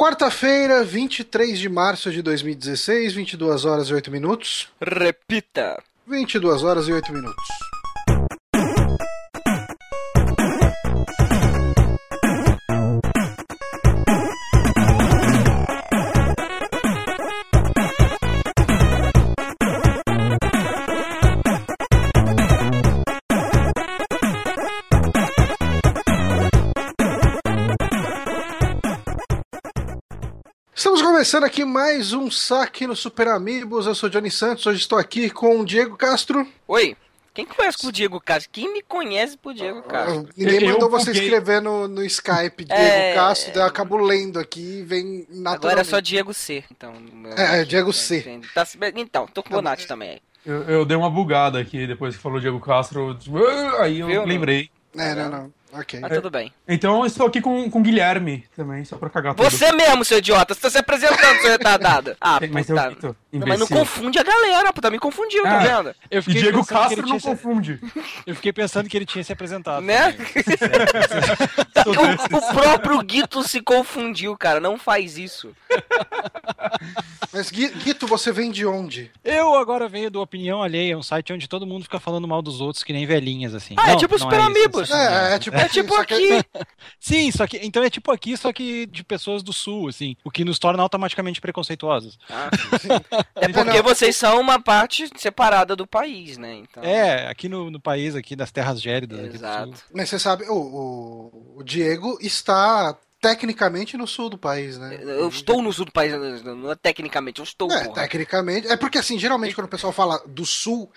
Quarta-feira, 23 de março de 2016, 22 horas e 8 minutos. Repita. 22 horas e 8 minutos. Começando aqui mais um saque no Super Amigos. Eu sou Johnny Santos. Hoje estou aqui com o Diego Castro. Oi. Quem conhece o Diego Castro? Quem me conhece por Diego Castro? Ninguém Eu mandou você buguei. escrever no, no Skype Diego É. Castro, daí eu acabo lendo aqui e vem naturalmente. Agora é só Diego C. Então, É, é, Diego C. Tá se- então, tô com o Bonatti também aí. Eu, eu dei uma bugada aqui depois que falou Diego Castro. "Ah", Aí eu Viu, lembrei. É, não, não. Ok. Mas tudo bem. Então eu estou aqui com, com o Guilherme também, só pra cagar tudo. Você mesmo, seu idiota, você tá se apresentando, seu retardado. Ah, Mas eu puta. Não, mas não confunde a galera, puta, me confundiu, tá Ah. vendo? Eu E fiquei Diego pensando que Castro ele não tinha se- confunde. Eu fiquei pensando que ele tinha se apresentado. Né? o, o próprio Guito se confundiu, cara. Não faz isso. Mas Gui- Guito, você vem de onde? Eu agora venho do Opinião Alheia, um site onde todo mundo fica falando mal dos outros que nem velhinhas, assim. Ah, é Não, tipo não Super isso, Amigos. sacanagem. É, é tipo, É tipo que- aqui. Sim, só que. Então é tipo aqui, só que de pessoas do sul, assim. O que nos torna automaticamente preconceituosos. Ah, é porque vocês são uma parte separada do país, né? Então, É, aqui no, no país, aqui das terras gélidas. aqui do Exato. sul. Mas você sabe, o, o, o Diego está tecnicamente no sul do país, né? Eu estou no sul do país, não é tecnicamente, eu estou, É, porra. tecnicamente. É porque, assim, geralmente quando o pessoal fala do sul,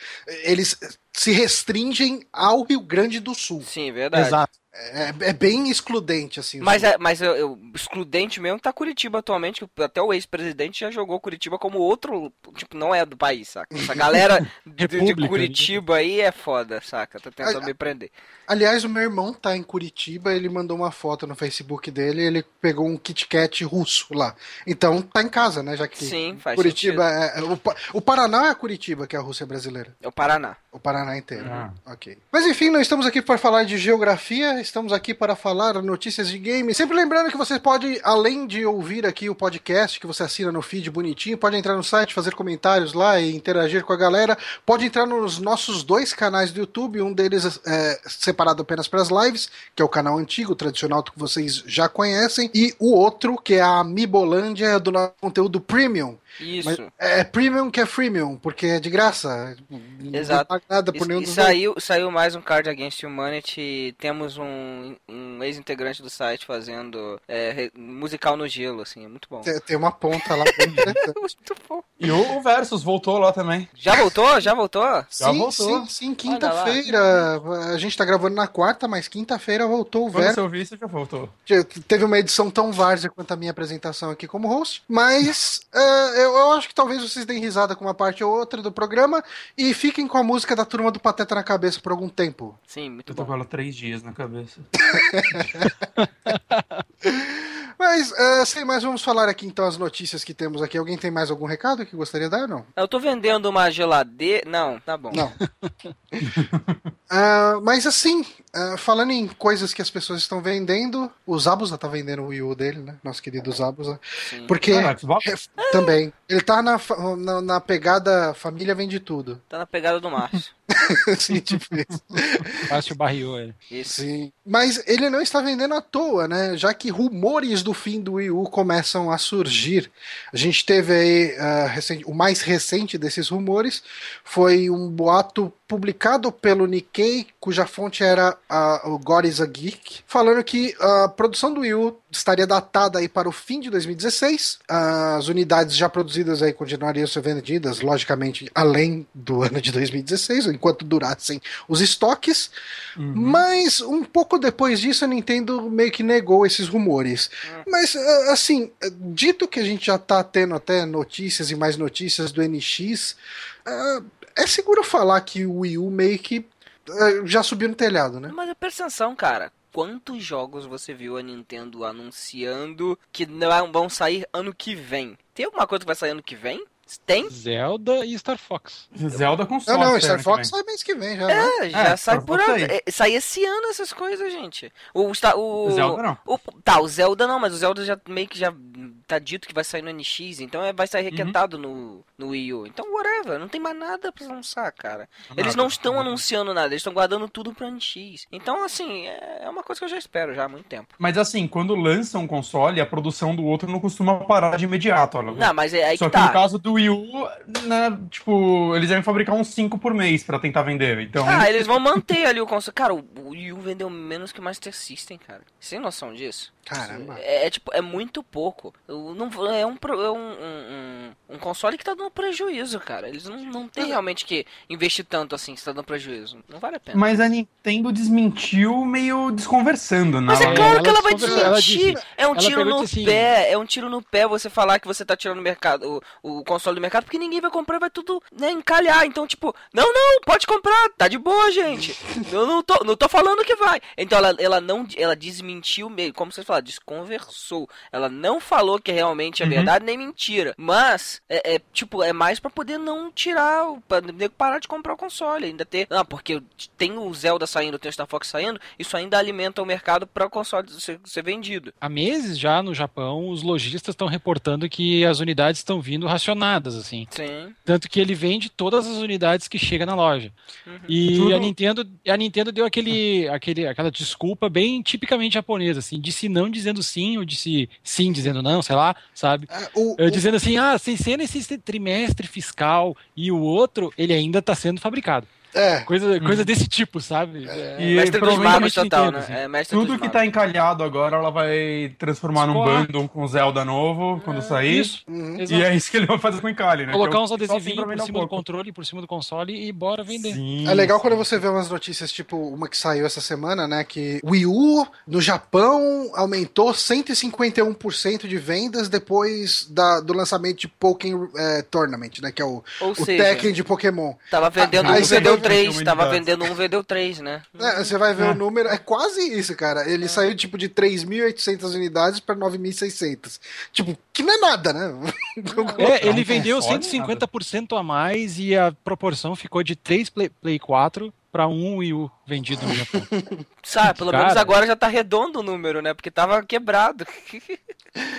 eles se restringem ao Rio Grande do Sul. Sim, verdade. Exato. É, é bem excludente, assim. Mas, é, mas eu, eu- excludente mesmo tá Curitiba atualmente, que até o ex-presidente já jogou Curitiba como outro, tipo, não é do país, saca? Essa galera de, de República, Curitiba aí é foda, saca? Tá tentando Ah, me prender. Aliás, o meu irmão tá em Curitiba, ele mandou uma foto no Facebook dele, ele pegou um Kit Kat russo lá. Então tá em casa, né? Já que Sim, faz Curitiba é, é- o, o Paraná é Curitiba, que é a Rússia brasileira. É o Paraná. O Paraná inteiro. Ah. Ok. Mas enfim, não estamos aqui para falar de geografia, estamos aqui para falar notícias de games. Sempre lembrando que você pode, além de ouvir aqui o podcast que você assina no feed bonitinho, pode entrar no site, fazer comentários lá e interagir com a galera. Pode entrar nos nossos dois canais do YouTube, um deles é separado apenas para as lives, que é o canal antigo, tradicional que vocês já conhecem, e o outro, que é a Amibolândia do nosso conteúdo premium. Isso. Mas é premium que é freemium, porque é de graça. Não Exato. paga nada por E, nenhum e dois. saiu, saiu mais um Card Against Humanity. Temos um, um ex-integrante do site fazendo é, re- musical no gelo, assim, é muito bom. Tem, tem uma ponta lá. Muito bom. E o, o Versus voltou lá também. Já voltou? Já voltou? Já sim, voltou. sim, sim, quinta-feira. A gente tá gravando na quarta, mas quinta-feira voltou o Quando Ver. você já voltou. Teve uma edição tão várzea quanto a minha apresentação aqui como host. Mas é, eu, eu acho que talvez vocês deem risada com uma parte ou outra do programa e fiquem com a música da turma do Pateta na cabeça por algum tempo. Sim, muito Eu tô bom. com ela três dias na cabeça. Mas, é, sem mais, vamos falar aqui então as notícias que temos aqui. Alguém tem mais algum recado que gostaria de dar ou não? Eu tô vendendo uma geladeira. Não, tá bom. Não. Ah, mas assim, ah, falando em coisas que as pessoas estão vendendo, o Zabuza tá vendendo o Wii U dele, né? Nosso querido Zabuza. Sim. Porque Ah, é, também. Ele tá na, na, na pegada família vende tudo. Tá na pegada do Márcio. Sim, tipo isso. Márcio barriou ele. Isso. Sim. Mas ele não está vendendo à toa, né? Já que rumores do fim do Wii U começam a surgir. A gente teve aí ah, recente- o mais recente desses rumores foi um boato publicado pelo Nikkei, cuja fonte era ah, o God is a Geek, falando que a produção do Wii U estaria datada aí para o fim de 2016. As unidades já produzidas aí continuariam sendo vendidas, logicamente, além do ano de 2016, enquanto durassem os estoques. Mas um pouco depois disso, a Nintendo meio que negou esses rumores. Mas, ah, assim, dito que a gente já tá tendo até notícias e mais notícias do NX, ah, é seguro falar que o Wii U meio que ah, já subiu no telhado, né? Mas presta atenção, cara. Quantos jogos você viu a Nintendo anunciando que não vão sair ano que vem? Tem alguma coisa que vai sair ano que vem? Tem? Zelda e Star Fox. Zelda com Não, sorte. não, né, Star Fox sai mês que vem já, né? É, já É, sai Star por ano. aí. É, Sai esse ano essas coisas, gente. O, Star- o, Zelda não. o- tá, o Zelda não, mas o Zelda já meio que já tá dito que vai sair no NX, então é, vai sair requentado no, no Wii U. Então, whatever, não tem mais nada pra lançar, cara. Eles não estão anunciando nada, eles estão guardando tudo pro NX. Então, assim, é é uma coisa que eu já espero já há muito tempo. Mas assim, quando lança um console, a produção do outro não costuma parar de imediato. Olha. Não, mas é aí Só que que no tá. caso do Wii U, né, tipo, eles devem fabricar uns 5 por mês pra tentar vender. Então, Ah, eles vão manter ali o console. Cara, o o Wii U vendeu menos que o Master System, cara. Sem noção disso. Caramba. É, é, tipo, é muito pouco. Eu Não, é um, é um, um, um- console que tá dando prejuízo, cara. Eles não, não tem realmente que investir tanto assim, se tá dando prejuízo. Não vale a pena. mas a Nintendo desmentiu meio desconversando, né? Mas é Ela- claro ela que ela vai desmentir. disse- É um tiro no assim- pé. É um tiro no pé você falar que você tá tirando o mercado, o, o console do mercado, porque ninguém vai comprar, vai tudo né, encalhar. Então, tipo, não, não, pode comprar, tá de boa, gente. Eu não tô, não tô falando que vai. Então ela, ela não ela desmentiu meio, como você fala, desconversou. Ela não falou que realmente é Uhum. verdade nem mentira. Mas é, é, tipo, é mais pra poder não tirar, o- pra parar de comprar o console, ainda ter, ah, porque tem o Zelda saindo, tem o Star Fox saindo, isso ainda alimenta o mercado para o console ser, ser vendido. Há meses já no Japão, os lojistas estão reportando que as unidades estão vindo racionadas, assim. Sim. Tanto que ele vende todas as unidades que chega na loja. Uhum. E Tudo- a Nintendo, a Nintendo deu aquele, aquele, aquela desculpa bem tipicamente japonesa, assim, disse não dizendo sim, ou disse sim dizendo não, sei lá, sabe? É, o- o- Dizendo assim, ah, sem ser nesse trimestre fiscal e o outro, ele ainda está sendo fabricado. É, Coisa, coisa desse tipo, sabe? É, E mestre dos magos total, Nintendo, né? assim. É mestre Tudo que magos. tá encalhado agora, ela vai transformar num bundle com Zelda novo quando sair. Isso. uhum. Exato. E é isso que ele vai fazer com o encalhe, né? Colocar é uns tem adesivinhos pra por cima um do controle, por cima do console e bora vender. Sim, É legal quando você vê umas notícias, tipo uma que saiu essa semana, né? Que o Wii U no Japão aumentou 151% de vendas depois da- do lançamento de Pokémon Tournament, né? Que é o, Ou o seja, Tekken de Pokémon. tava vendendo aí você vendeu três. Tava unidades. vendendo um, vendeu três, né? É, você vai ver É. o número, é quase isso, cara. Ele saiu tipo de 3.800 unidades para 9.600. Tipo, que não é nada, né? É, ele vendeu console, 150% a mais e a proporção ficou de 3 Play, Play 4 para 1 Wii U vendido no Japão. Sabe, pelo Cara. menos agora já tá redondo o número, né? Porque tava quebrado.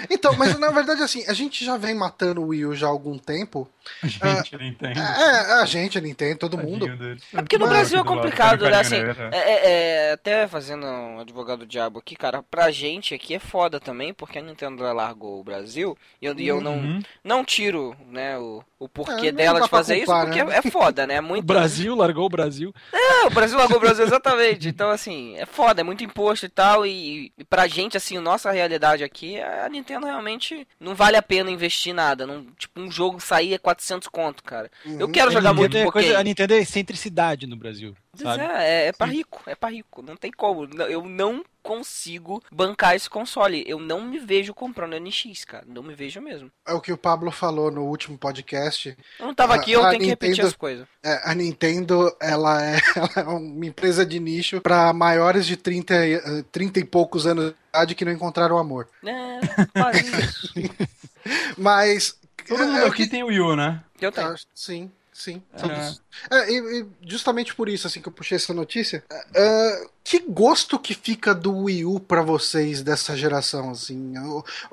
Então, mas na verdade, assim, a gente já vem matando o Wii U já há algum tempo. Gente, ele entende. É, a gente, a Nintendo, todo mundo. É porque no Brasil é complicado, né? Assim, É. é, é- é, até fazendo um advogado diabo aqui, cara, pra gente aqui é foda também, porque a Nintendo largou o Brasil e eu, e eu não, Uhum. não tiro, né, o, o porquê É, dela de fazer culpar, isso, porque né? é, é foda, né? É O muito. Brasil largou o Brasil. É, o Brasil largou o Brasil, exatamente. Então, assim, é foda, é muito imposto e tal. E, e pra gente, assim, nossa realidade aqui, a Nintendo realmente não vale a pena investir nada. Não, tipo, um jogo sair é 400 conto, cara. Eu quero A jogar muito é coisa- A Nintendo é excentricidade no Brasil. É, é, é pra rico, é pra rico, não tem como. Eu não consigo bancar esse console. Eu não me vejo comprando NX, cara. Não me vejo mesmo. É o que o Pablo falou no último podcast. Eu não tava A- aqui, eu a tenho que repetir Nintendo- as coisas. É, a Nintendo, ela é, ela é uma empresa de nicho para maiores de 30, e- eh, 30 e poucos anos de idade que não encontraram amor. É, quase isso. Mas. Todo é, mundo é o aqui que- tem o Wii U, né? Eu tenho. Ah, sim, sim. É. Todos- É, e, e justamente por isso assim que eu puxei essa notícia. é, que gosto que fica do Wii U pra vocês dessa geração, assim?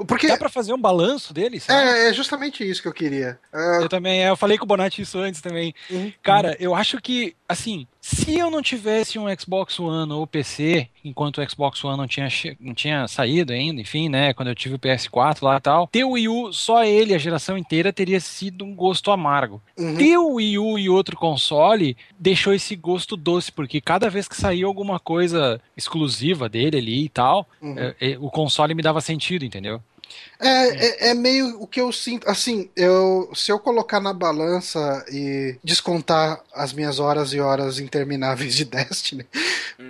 Porque Dá pra fazer um balanço dele, sabe? é, é justamente isso que eu queria. É, Eu também, eu falei com o Bonatti isso antes também. Uhum. Cara, eu acho que, assim, se eu não tivesse um Xbox One ou PC, enquanto o Xbox One não tinha, não tinha saído ainda, enfim, né, quando eu tive o PS4 lá e tal, ter o Wii U, só ele, a geração inteira, teria sido um gosto amargo. uhum. Ter o Wii U e outro console deixou esse gosto doce, porque cada vez que saía alguma coisa exclusiva dele ali e tal, Uhum. é, é, o console me dava sentido, entendeu? É, é, é meio o que eu sinto. Assim, eu, se eu colocar na balança e descontar as minhas horas e horas intermináveis de Destiny, Hum.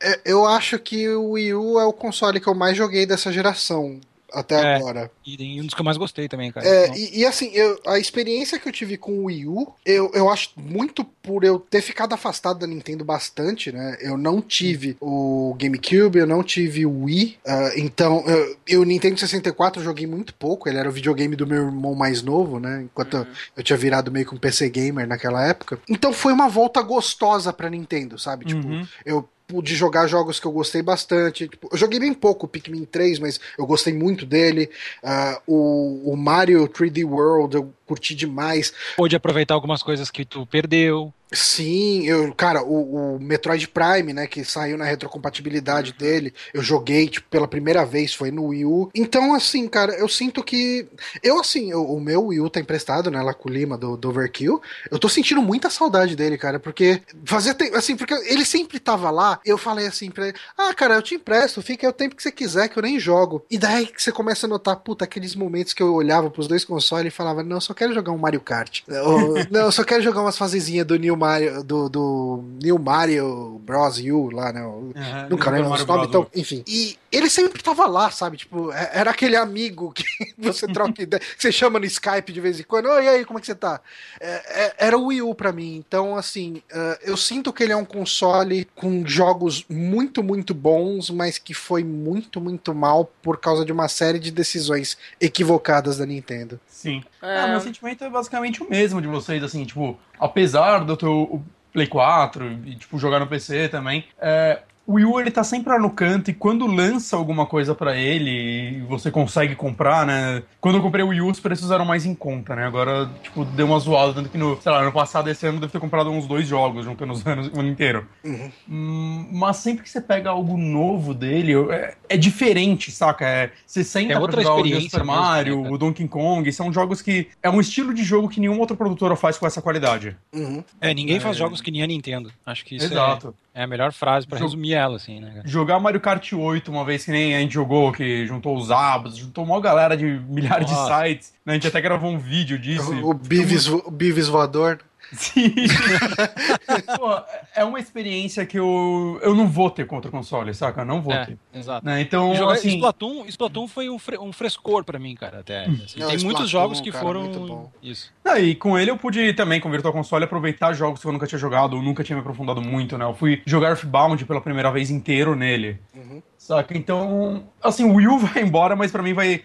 é- eu acho que o Wii U é o console que eu mais joguei dessa geração. Até É. agora. E um dos que eu mais gostei também, cara. É, Então, e, e assim, eu- a experiência que eu tive com o Wii U, eu, eu acho muito por eu ter ficado afastado da Nintendo bastante, né? Eu não tive o GameCube, eu não tive o Wii, ah, então eu, eu o Nintendo 64 eu joguei muito pouco, ele era o videogame do meu irmão mais novo, né? Enquanto eu, eu tinha virado meio que um PC gamer naquela época. Então foi uma volta gostosa pra Nintendo, sabe? Tipo, Uhum. eu pude jogar jogos que eu gostei bastante. Tipo, eu joguei bem pouco o Pikmin 3, mas eu gostei muito dele. Ah, o, o Mario 3D World eu curti demais. Pôde aproveitar algumas coisas que tu perdeu. Sim, eu, cara, o, o Metroid Prime, né, que saiu na retrocompatibilidade Uhum. dele, eu joguei, tipo, pela primeira vez, foi no Wii U. Então, assim, cara, eu sinto que. Eu, assim, eu- o meu Wii U tá emprestado, né, lá com o Lima do, do Overkill. Eu tô sentindo muita saudade dele, cara, porque fazia tempo, assim, porque ele sempre tava lá, eu falei assim pra ele: ah, cara, eu te empresto, fica aí o tempo que você quiser, que eu nem jogo. E daí que você começa a notar, puta, aqueles momentos que eu olhava pros dois consoles e falava: não, eu só quero jogar um Mario Kart. Ou, não, eu só quero jogar umas fasezinhas do New Mario, do, do New Mario Bros. U lá, né? Uhum. Nunca lembro os nomes, então, enfim. E ele sempre tava lá, sabe? Tipo, é- era aquele amigo que você troca ideia, que você chama no Skype de vez em quando. Oi, e aí, como é que você tá? É- é- era o Wii U pra mim. Então, assim, eu sinto que ele é um console com jogos muito, muito bons, mas que foi muito, muito mal por causa de uma série de decisões equivocadas da Nintendo. Sim. É. Ah, meu sentimento é basicamente o mesmo de vocês, assim, tipo, apesar do teu Play 4 e, tipo, jogar no PC também, é, o Wii U, ele tá sempre lá no canto e quando lança alguma coisa pra ele e você consegue comprar, né? Quando eu comprei o Wii U, os preços eram mais em conta, né? Agora, tipo, deu uma zoada, tanto que no, sei lá, no passado, esse ano, eu devo ter comprado uns dois jogos, juntando os anos, o ano inteiro. Uhum. Hum, mas sempre que você pega algo novo dele, é, é diferente, saca? É, você senta É pra outra jogar o New experiência Super mesmo, Mario, né, o Donkey Kong, são jogos que... É um estilo de jogo que nenhuma outra produtora faz com essa qualidade. Uhum. É, ninguém faz É. jogos que nem a Nintendo. Acho que isso é, Exato. É a melhor frase pra Jogo- resumir ela, assim, né, cara? Jogar Mario Kart 8 uma vez que nem a gente jogou, que juntou os abos, juntou uma galera de milhares Nossa. de sites, né? A gente até gravou um vídeo disso. e- O, o Beavis, o Beavis voador. Sim. Pô, é uma experiência que eu, eu não vou ter contra o console, saca? Não vou É, ter. exato. Né? Então, Jogar assim... Splatoon, Splatoon foi um, fre- um frescor pra mim, cara, até. assim. Não, tem Splatoon, muitos jogos que cara, foram. muito bom. Isso. Ah, e com ele eu pude também, com o Virtual Console, aproveitar jogos que eu nunca tinha jogado, ou nunca tinha me aprofundado muito, né? Eu fui jogar Earthbound pela primeira vez inteiro nele. Uhum. Saca? Então, assim, o Wii U vai embora, mas pra mim vai.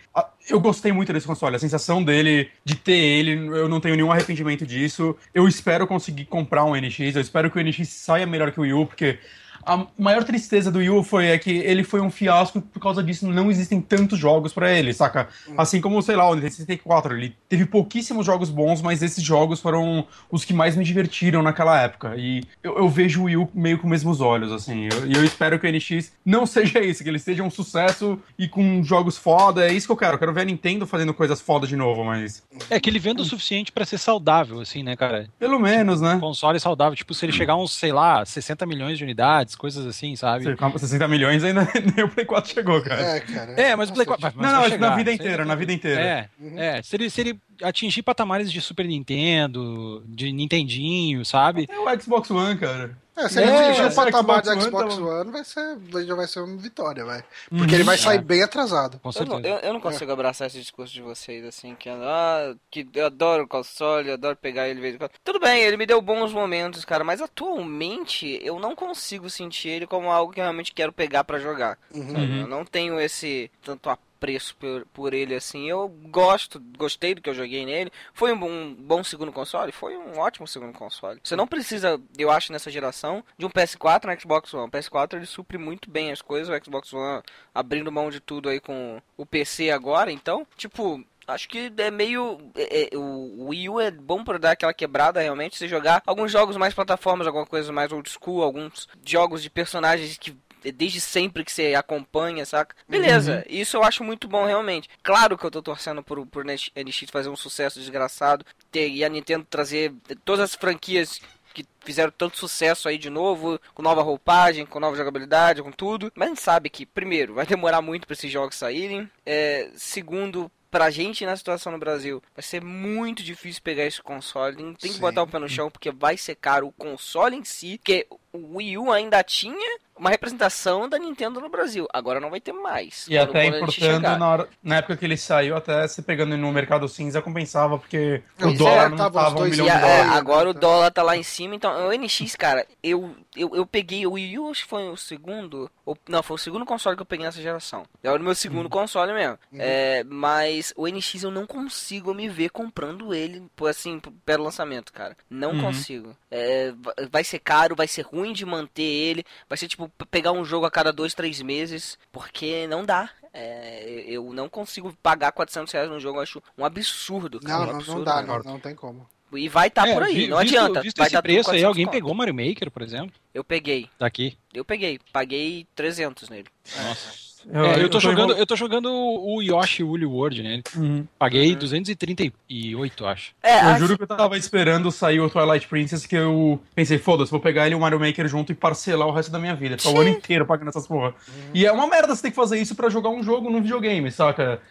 Eu gostei muito desse console. A sensação dele, de ter ele, eu não tenho nenhum arrependimento disso. Eu espero conseguir comprar um NX, eu espero que o NX saia melhor que o Wii U, porque. A maior tristeza do Wii U foi é que ele foi um fiasco por causa disso não existem tantos jogos pra ele, saca? Assim como, sei lá, o Nintendo 64, ele teve pouquíssimos jogos bons, mas esses jogos foram os que mais me divertiram naquela época. E eu, eu vejo o Wii meio com os mesmos olhos, assim. Eu- E eu, espero que o NX não seja isso, que ele seja um sucesso e com jogos foda. É isso que eu quero. Eu quero ver a Nintendo fazendo coisas foda de novo, mas. É que ele venda o suficiente pra ser saudável, assim, né, cara? Pelo menos, né? Console saudável, tipo, se ele chegar a uns, sei lá, 60 milhões de unidades, coisas assim, sabe? Você compra 60 milhões ainda nem o Play 4 chegou, cara. É, cara. É, mas o Play 4. mas Não, não, chegar, na vida inteira, na vida inteira. É, Uhum. é. Se ele, se ele atingir patamares de Super Nintendo, de Nintendinho, sabe? É o Xbox One, cara. É, se ele É, atingir o esse patamar Xbox de Xbox One One, vai ser, vai- já vai ser uma vitória, vai. Porque ele vai Uhum. sair É. bem atrasado. Com Eu certeza. não, eu, eu não consigo abraçar esse discurso de vocês, assim, que, ah, que eu adoro o console, eu adoro pegar ele vez. Tudo bem, ele me deu bons momentos, cara, mas atualmente eu não consigo sentir ele como algo que eu realmente quero pegar pra jogar. Uhum. sabe? Eu não tenho esse tanto apreço por, por ele assim. Eu gosto, gostei do que eu joguei nele. Foi um bom, um bom segundo console? Foi um ótimo segundo console. Você não precisa, eu acho, nessa geração, de um PS4 no Xbox One. O PS4 ele supre muito bem as coisas, o Xbox One abrindo mão de tudo aí com o PC agora, então, tipo. Acho que é meio. é- é- o Wii U é bom pra dar aquela quebrada realmente. Você jogar alguns jogos mais plataformas, alguma coisa mais old school, alguns jogos de personagens que desde sempre que você acompanha, saca? Beleza, isso eu acho muito bom realmente. Claro que eu tô torcendo por, por NX fazer um sucesso desgraçado ter, e a Nintendo trazer todas as franquias que fizeram tanto sucesso aí de novo, com nova roupagem, com nova jogabilidade, com tudo. Mas a gente sabe que, primeiro, vai demorar muito pra esses jogos saírem. É, segundo, pra gente na situação no Brasil, vai ser muito difícil pegar esse console. Tem que Sim. botar o pé no chão, porque vai ser caro o console em si, porque o Wii U ainda tinha uma representação da Nintendo no Brasil. Agora não vai ter mais. E até importando, na, hora- na época que ele saiu, até se pegando no mercado cinza compensava, porque Pois o dólar é, não tava tava um dois milhão E de a- é, dólares. agora o dólar tá lá em cima, então o NX, cara, eu, eu, eu peguei o Wii U, acho que foi o segundo, ou, não, foi o segundo console que eu peguei nessa geração. É o meu segundo Uhum. console mesmo. É, mas o NX eu não consigo me ver comprando ele, por assim, pelo lançamento, cara. Não Uhum. consigo. É, va- vai ser caro, vai ser ruim de manter ele, vai ser tipo pegar um jogo a cada dois, três meses, porque não dá. É, eu não consigo pagar 400 reais num jogo, eu acho um absurdo, cara. Não, um não, absurdo não dá, não, não tem como. E vai estar É, por aí, vi- não visto- adianta. Visto vai esse tá preço aí, 400 alguém conto. pegou o Mario Maker, por exemplo? Eu peguei, Tá aqui. eu peguei. Paguei 300 nele. Nossa. É, eu, tô jogando, eu tô jogando o Yoshi Woolly World nele. Uhum. Paguei Uhum. 238, acho. É, Eu acho- juro que eu tava esperando sair o Twilight Princess, que eu pensei, foda-se, vou pegar ele e o Mario Maker junto e parcelar o resto da minha vida. Ficar o ano inteiro pagando essas porra. E é uma merda você ter que fazer isso pra jogar um jogo no videogame, saca?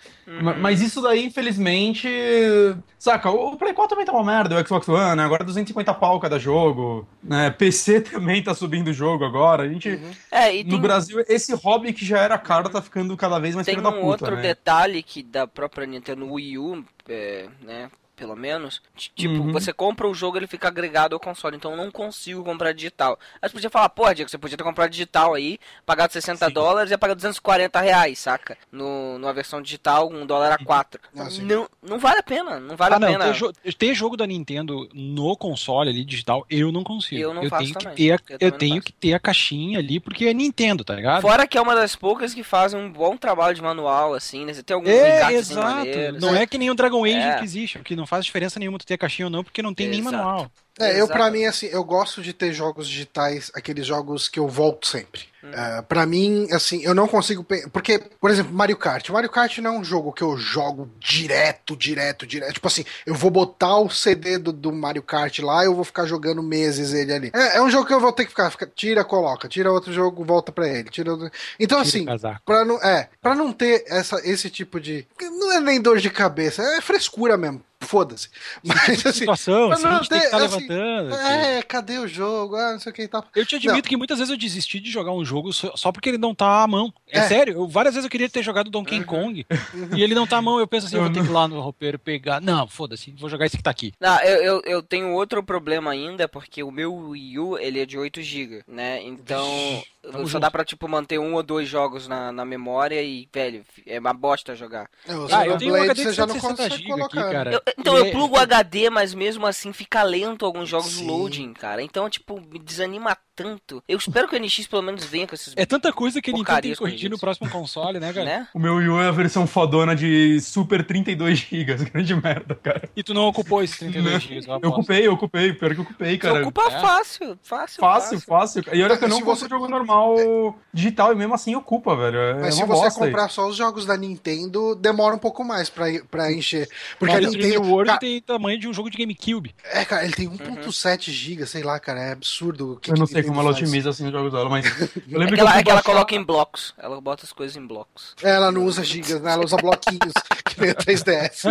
Ma- Mas isso daí, infelizmente. Saca, o Play 4 também tá uma merda, o Xbox One, né? agora 250 pau cada jogo. Né? PC também tá subindo o jogo agora. A gente. é, e No tem, Brasil, esse hobby que já era caro tá ficando cada vez mais tem um puta, outro né? detalhe que da própria Nintendo Wii U, é, né? Pelo menos, tipo, Uhum. você compra o jogo, ele fica agregado ao console, então eu não consigo comprar digital. Aí você podia falar, pô, Diego, você podia ter comprado digital aí, pagado 60 Sim. dólares e ia pagar 240 reais, saca? No, numa versão digital, um dólar a 4. Ah, sim. não, não vale a pena, não vale ah, a não, pena. ter, jo- ter jogo da Nintendo no console ali digital, eu não consigo. Eu não faço tenho também. que ter a, Eu eu tenho faço. que ter a caixinha ali porque é Nintendo, tá ligado? Fora que é uma das poucas que fazem um bom trabalho de manual, assim, né? Você tem alguns É, exato. maneiros. Não é que nem o Dragon Age É. Inquisition, que não faz diferença nenhuma tu ter a caixinha ou não, porque não tem nem Exato. manual. É, eu pra Exato. mim, assim, eu gosto de ter jogos digitais, aqueles jogos que eu volto sempre. É, pra mim, assim, eu não consigo. Porque, por exemplo, Mario Kart. Mario Kart não é um jogo que eu jogo direto, direto, direto. Tipo assim, eu vou botar o CD do, do Mario Kart lá eu vou ficar jogando meses ele ali. É, é um jogo que eu vou ter que ficar, fica- tira, coloca, tira outro jogo, volta pra ele. Tira outro... Então, Tira assim. Pra não, é, pra não ter essa, esse tipo de. Não é nem dor de cabeça, é frescura mesmo. Foda-se. Mas assim. situação, assim, não gente tem que ter, estar assim, levantando. assim. É, cadê o jogo? Ah, não sei o que e tal. Eu te admito que muitas vezes eu desisti de jogar um jogo só, porque ele não tá à mão. É, É. sério, eu- várias vezes eu queria ter jogado Donkey Kong e ele não tá à mão. Eu penso assim, eu vou ter que ir lá no roupeiro pegar. Não, foda-se, vou jogar esse que tá aqui. Não, eu, eu, eu tenho outro problema ainda, porque o meu Wii U, ele é de 8 GB, né? Então, tamo só junto. dá pra, tipo, manter um ou dois jogos na, na memória e, velho, é uma bosta jogar. É, o Ah, eu tenho um HD você de já não 160 consegue GB aqui, colocar. cara. Eu- então, Ele eu é- plugo o HD, mas mesmo assim fica lento alguns jogos Sim. loading, cara. Então, tipo, me desanima tanto. Eu espero que o NX pelo menos venha com esses... É tanta coisa que a Nintendo tem que corrigir no próximo console, né, cara? Né? O meu Wii U é a versão fodona de Super 32 GB, grande merda, cara. E tu não ocupou esses 32 GB, eu Eu ocupei, eu ocupei, pior que eu ocupei, Você cara. ocupa É. fácil, fácil, Fácil, fácil. E olha que eu Se não compro você- jogo normal digital e mesmo assim ocupa, velho. É Mas se uma você bosta comprar só os jogos da Nintendo, demora um pouco mais pra, pra encher. Porque a Mario 3D Nintendo. World Cara, tem tamanho de um jogo de GameCube. é, cara, ele tem 1.7 GB, sei lá, cara, é absurdo. o que Eu não que sei Nintendo como ela faz. otimiza assim os jogos dela, mas. Eu É lembro que ela, eu é que ela baixar- coloca em blocos. Ela bota as coisas em blocos. Ela não usa gigas, né? Ela usa bloquinhos, que nem o 3DS.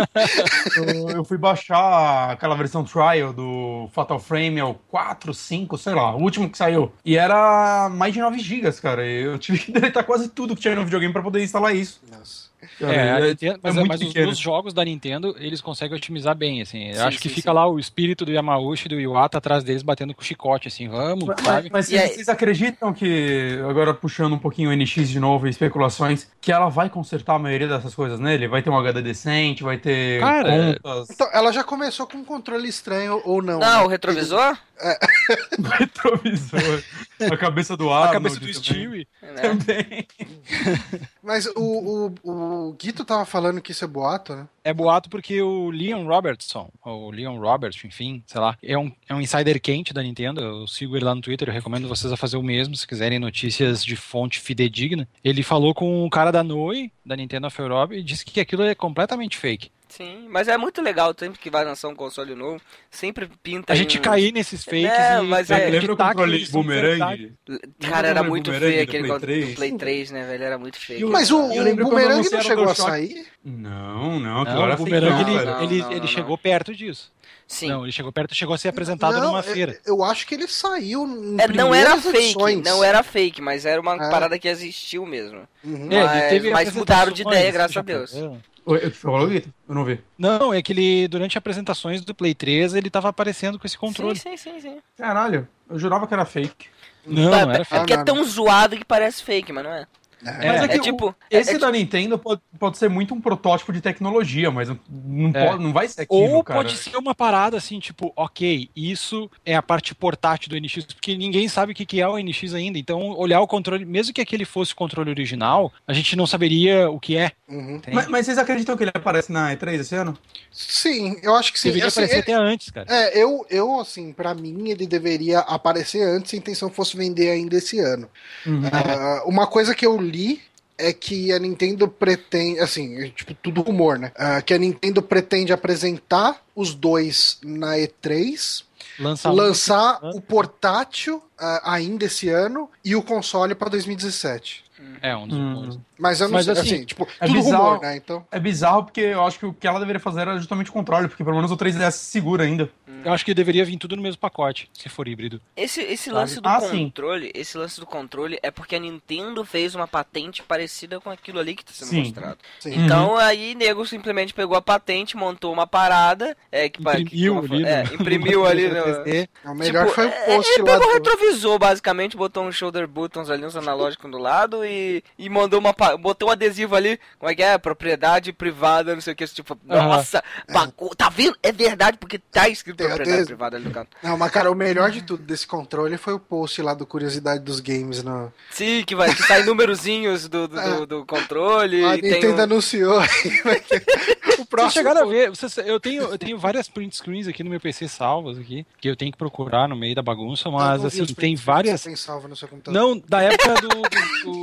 Eu, eu fui baixar aquela versão trial do Fatal Frame, é o 4, 5, sei lá, o último que saiu. E era mais de 9 GB, cara. Eu tive que deletar quase tudo que tinha no videogame pra poder instalar isso. Nossa. Cara, É, é- Nintendo- mas, é muito mas os, os jogos da Nintendo, eles conseguem otimizar bem, assim. Eu Sim, acho que sim, fica sim. lá o espírito do Yamauchi e do Iwata atrás deles batendo com chicote, assim, vamos, Mas, sabe? mas vocês, vocês acreditam que, agora puxando um pouquinho o NX de novo e especulações, que ela vai consertar a maioria dessas coisas nele? Vai ter um HD decente, vai ter Cara, contas, Então, ela já começou com um controle estranho ou não? Não, né? o retrovisor? retrovisor, a cabeça do A Arnold cabeça do também. Stewie. Né? Também. Mas o, o, o Guito tava falando que isso é boato, né? É boato porque o Leon Robertson, ou Leon Roberts, enfim, sei lá, é um, é um insider quente da Nintendo. Eu sigo ele lá no Twitter, eu recomendo vocês a fazer o mesmo, se quiserem notícias de fonte fidedigna. Ele falou com o cara da Noi, da Nintendo of Europe, e disse que aquilo é completamente fake. Sim, mas é muito legal sempre que vai lançar um console novo, sempre pinta A gente um- cair nesses fakes É, e mas é- Lembra o controle verdade. boomerang? Cara, era muito feio do aquele Play con- 3? do Play 3, né, velho? Era muito feio. Mas o, o Boomerang não chegou a sair? Não, não, agora o não, ele. Não, ele, não, ele não, chegou perto disso. Sim. Não, ele chegou perto, chegou a ser apresentado Não, numa eu- feira. Eu, acho que ele saiu em É, não era fake, edições. não era fake, mas era uma É. parada que existiu mesmo. Uhum. É, ele Mas- teve mas mudaram de ideia, graças a Deus. Eu falou? Eu não vi. Não, é que ele, durante apresentações do Play 3, ele tava aparecendo com esse controle. Sim, sim, sim, sim. Caralho, eu jurava que era fake. Não, Tá, não era é fake. porque Ah, é tão zoado que parece fake, mas não é. É. Mas É, é, que é o- tipo- esse é- é da Nintendo pode, pode ser muito um protótipo de tecnologia, mas não, não, É. pode, não vai ser aquilo, Ou cara. pode ser uma parada assim, tipo, ok, isso é a parte portátil do NX, porque ninguém sabe o que é o NX ainda. Então, olhar o controle, mesmo que aquele fosse o controle original, a gente não saberia o que é. Uhum. Mas, mas vocês acreditam que ele aparece na E3 esse ano? Sim, eu acho que sim. Deveria Assim, aparecer é- até antes, cara. É, eu, eu, assim, pra mim ele deveria aparecer antes se a intenção fosse vender ainda esse ano. Ah, uma coisa que eu li é que a Nintendo pretende, assim, é, tipo, tudo rumor, né? Ah, que a Nintendo pretende apresentar os dois na E3, Lançar lançar o portátil ah, ainda esse ano e o console pra 2017. É, um dos Hum. Mas eu não Mas, sei, assim, assim, tipo, é tudo bizarro. rumor, né? Então. É bizarro porque eu acho que o que ela deveria fazer era justamente o controle, porque pelo menos o 3DS segura ainda. Eu acho que deveria vir tudo no mesmo pacote, se for híbrido. Esse, esse lance do Ah, sim. controle, esse lance do controle é porque a Nintendo fez uma patente parecida com aquilo ali que tá sendo Sim. mostrado. Sim. Então aí nego simplesmente pegou a patente, montou uma parada, é que Imprimiu que- ali, é, no- imprimiu ali no, 3D. O melhor Tipo, foi o é, post ele lá pegou o do... retrovisor, basicamente, botou um shoulder buttons ali, uns analógicos do lado e, e mandou uma, botou um adesivo ali, como é que é? Propriedade privada, não sei o que, tipo, Aham. nossa, bagu- tá vendo? É verdade, porque tá escrito propriedade privada ali no canto. Não, mas cara, o melhor de tudo desse controle foi o post lá do Curiosidade dos Games no... Sim, que vai, que sai númerozinhos do, do, do, do controle, A e tem Nintendo um- anunciou o Vocês próximo. chegaram a ver, vocês- eu, tenho, eu tenho várias print screens aqui no meu PC salvas aqui, que eu tenho que procurar no meio da bagunça, mas assim, tem várias. Você tem salvo no seu computador. Não, da época do, do,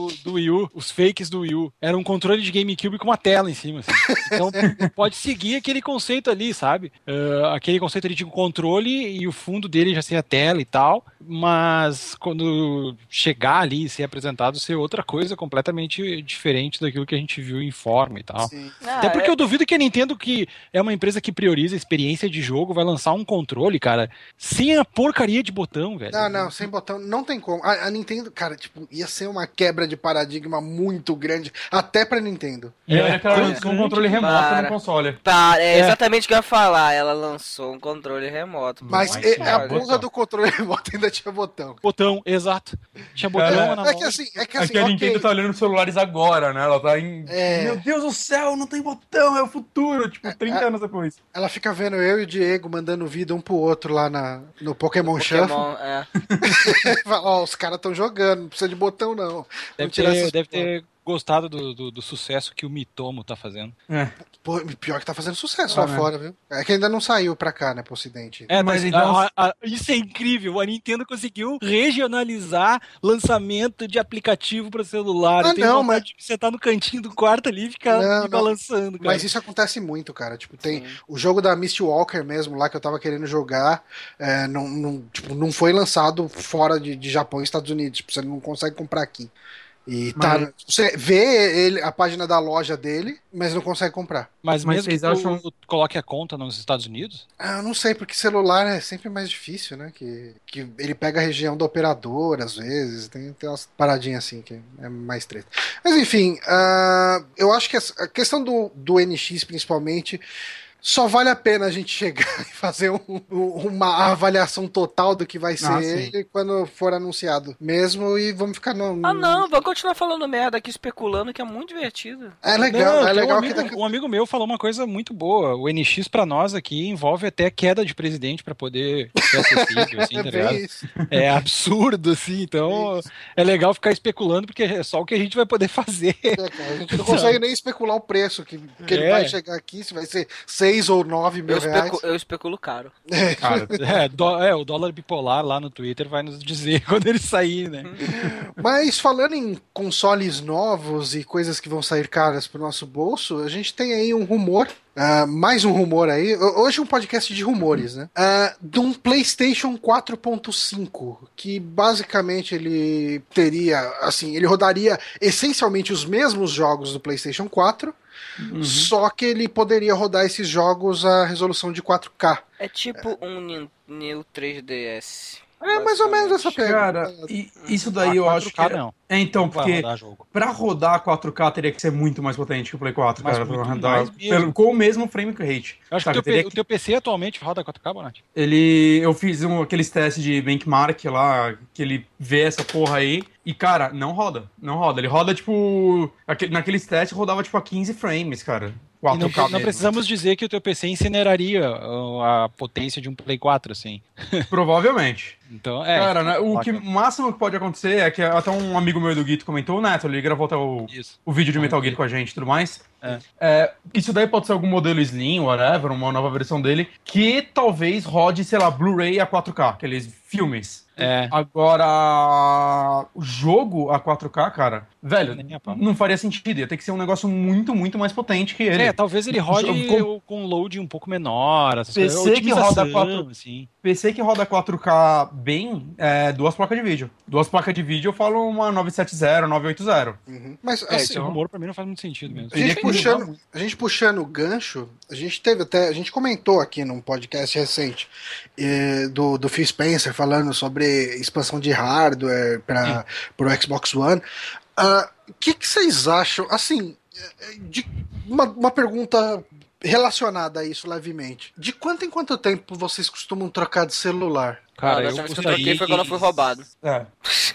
do, do Wii U, os fakes do Wii U. Era um controle de GameCube com uma tela em cima. assim. Então pode seguir aquele conceito ali, sabe? Ah, aquele conceito ali de um controle e o fundo dele já ser a tela e tal. Mas quando chegar ali e ser apresentado, ser outra coisa completamente diferente daquilo que a gente viu em forma e tal. Sim. Ah, Até porque é- eu duvido que a Nintendo, que é uma empresa que prioriza a experiência de jogo, vai lançar um controle, cara, sem a porcaria de botão, velho. Não, não, sem botão, não tem como. A, a Nintendo, cara, tipo, ia ser uma quebra de paradigma muito grande, até pra Nintendo. Olha que ela lançou um controle remoto Para. no console. Tá, é É. exatamente o que eu ia falar. Ela lançou um controle remoto. Mas Não, sim, a porra do controle remoto ainda tinha botão. Botão, exato. Tinha botão É, analógico. que assim, é que É assim, que a ok, Nintendo tá olhando os celulares agora, né? Ela tá em. É. Meu Deus do céu, não tem botão, é o futuro. Tipo, 30 anos depois. ela fica vendo eu e o Diego mandando vida um pro outro lá na, no Pokémon, Shuffle. Pokémon, é. Fala, Ó, os caras tão jogando, não precisa de botão não. Deve, ter, essas deve ter gostado do, do, do sucesso que o Mitomo tá fazendo. É. Pô, pior que tá fazendo sucesso Ah, lá né? fora, viu? É que ainda não saiu pra cá, né, pro ocidente. É, Mas mas então- a- a- isso é incrível. A Nintendo conseguiu regionalizar lançamento de aplicativo para celular. Ah, tenho não, de você tá no cantinho do quarto ali e ficar Não, me não. balançando, cara. Mas isso acontece muito, cara. Tipo, tem Sim. o jogo da Misty Walker mesmo, lá que eu tava querendo jogar, é, não, não, tipo, não foi lançado fora de, de Japão e Estados Unidos. Tipo, você não consegue comprar aqui. E tá, Mas- você vê ele, a página da loja dele, mas não consegue comprar. Mas, Mas mesmo que vocês acham- tu coloque a conta nos Estados Unidos, Ah, eu não sei, porque celular é sempre mais difícil, né? Que, que ele pega a região da operadora, às vezes, tem, tem umas paradinhas assim que é mais treta. Mas enfim, ah, eu acho que a questão do, do NX, principalmente, só vale a pena a gente chegar e fazer um- uma avaliação total do que vai ser Ah, ele quando for anunciado mesmo e vamos ficar no. Ah, não, vou continuar falando merda aqui, especulando, que é muito divertido. É legal, Não, é legal um que amigo, daqui. um amigo meu falou uma coisa muito boa. O NX pra nós aqui envolve até queda de presidente pra poder ser acessível, assim, É tá isso. É absurdo, assim. Então Isso. é legal ficar especulando porque é só o que a gente vai poder fazer. É, cara, a gente não consegue nem especular o preço que, que ele É. vai chegar aqui, se vai ser 6 ou 9 mil Eu, reais. eu especulo caro. Cara, É, dó- é, o dólar bipolar lá no Twitter vai nos dizer quando ele sair, né? Mas falando em consoles novos e coisas que vão sair caras pro nosso bolso, a gente tem aí um rumor. ah, mais um rumor aí. Ho- Hoje é um podcast de rumores, né? Ah, de um PlayStation 4.5, que basicamente ele teria, assim, ele rodaria essencialmente os mesmos jogos do PlayStation 4, Uhum. só que ele poderia rodar esses jogos a resolução de 4K. É tipo um Nin- New 3DS. É mais ou menos essa pegada. Cara, e isso daí eu Ah, acho que. 4K não. É, então, porque rodar jogo. pra rodar 4K teria que ser muito mais potente que o Play 4, Mas cara. Pra rodar pelo- com o mesmo frame rate. Eu acho Sabe, que o teu, P- o teu PC atualmente roda 4K, Bonatti? Ele. Eu fiz um, aqueles testes de benchmark lá, que ele vê essa porra aí. E, cara, não roda. Não roda. Ele roda, tipo. aque- Naqueles testes rodava, tipo, a 15 frames, cara. Não, 4K. não precisamos dizer que o teu PC incineraria uh, a potência de um Play 4, assim. Provavelmente. Então, é. cara, né, o, que, máximo que pode acontecer é que até um amigo meu do Guito comentou, o Neto, ele gravou até o, Isso. o vídeo de Metal Gear com a gente e tudo mais. É. É, isso daí pode ser algum modelo Slim, whatever, uma nova versão dele, que talvez rode, sei lá, Blu-ray a 4K, aqueles filmes. É. Agora, o jogo a 4K, cara, velho, não faria sentido. Ia ter que ser um negócio muito, muito mais potente que ele. É, talvez ele rode Com- com um load um pouco menor, essas PC coisas. que roda Otimização, 4 assim. PC que roda 4K bem, é duas placas de vídeo. Duas placas de vídeo eu falo uma 970, 980. Uhum. Mas É, assim, esse rumor pra mim não faz muito sentido mesmo. a gente, puxando, a gente puxando o gancho, a gente teve até. A gente comentou aqui num podcast recente eh, do, do Phil Spencer falando sobre expansão de hardware para o Xbox One. Ah, O que, que vocês acham? Assim, eh, de uma, uma pergunta relacionada a isso levemente. De quanto em quanto tempo vocês costumam trocar de celular? Cara, da eu eu troquei foi quando eu fui roubado. É.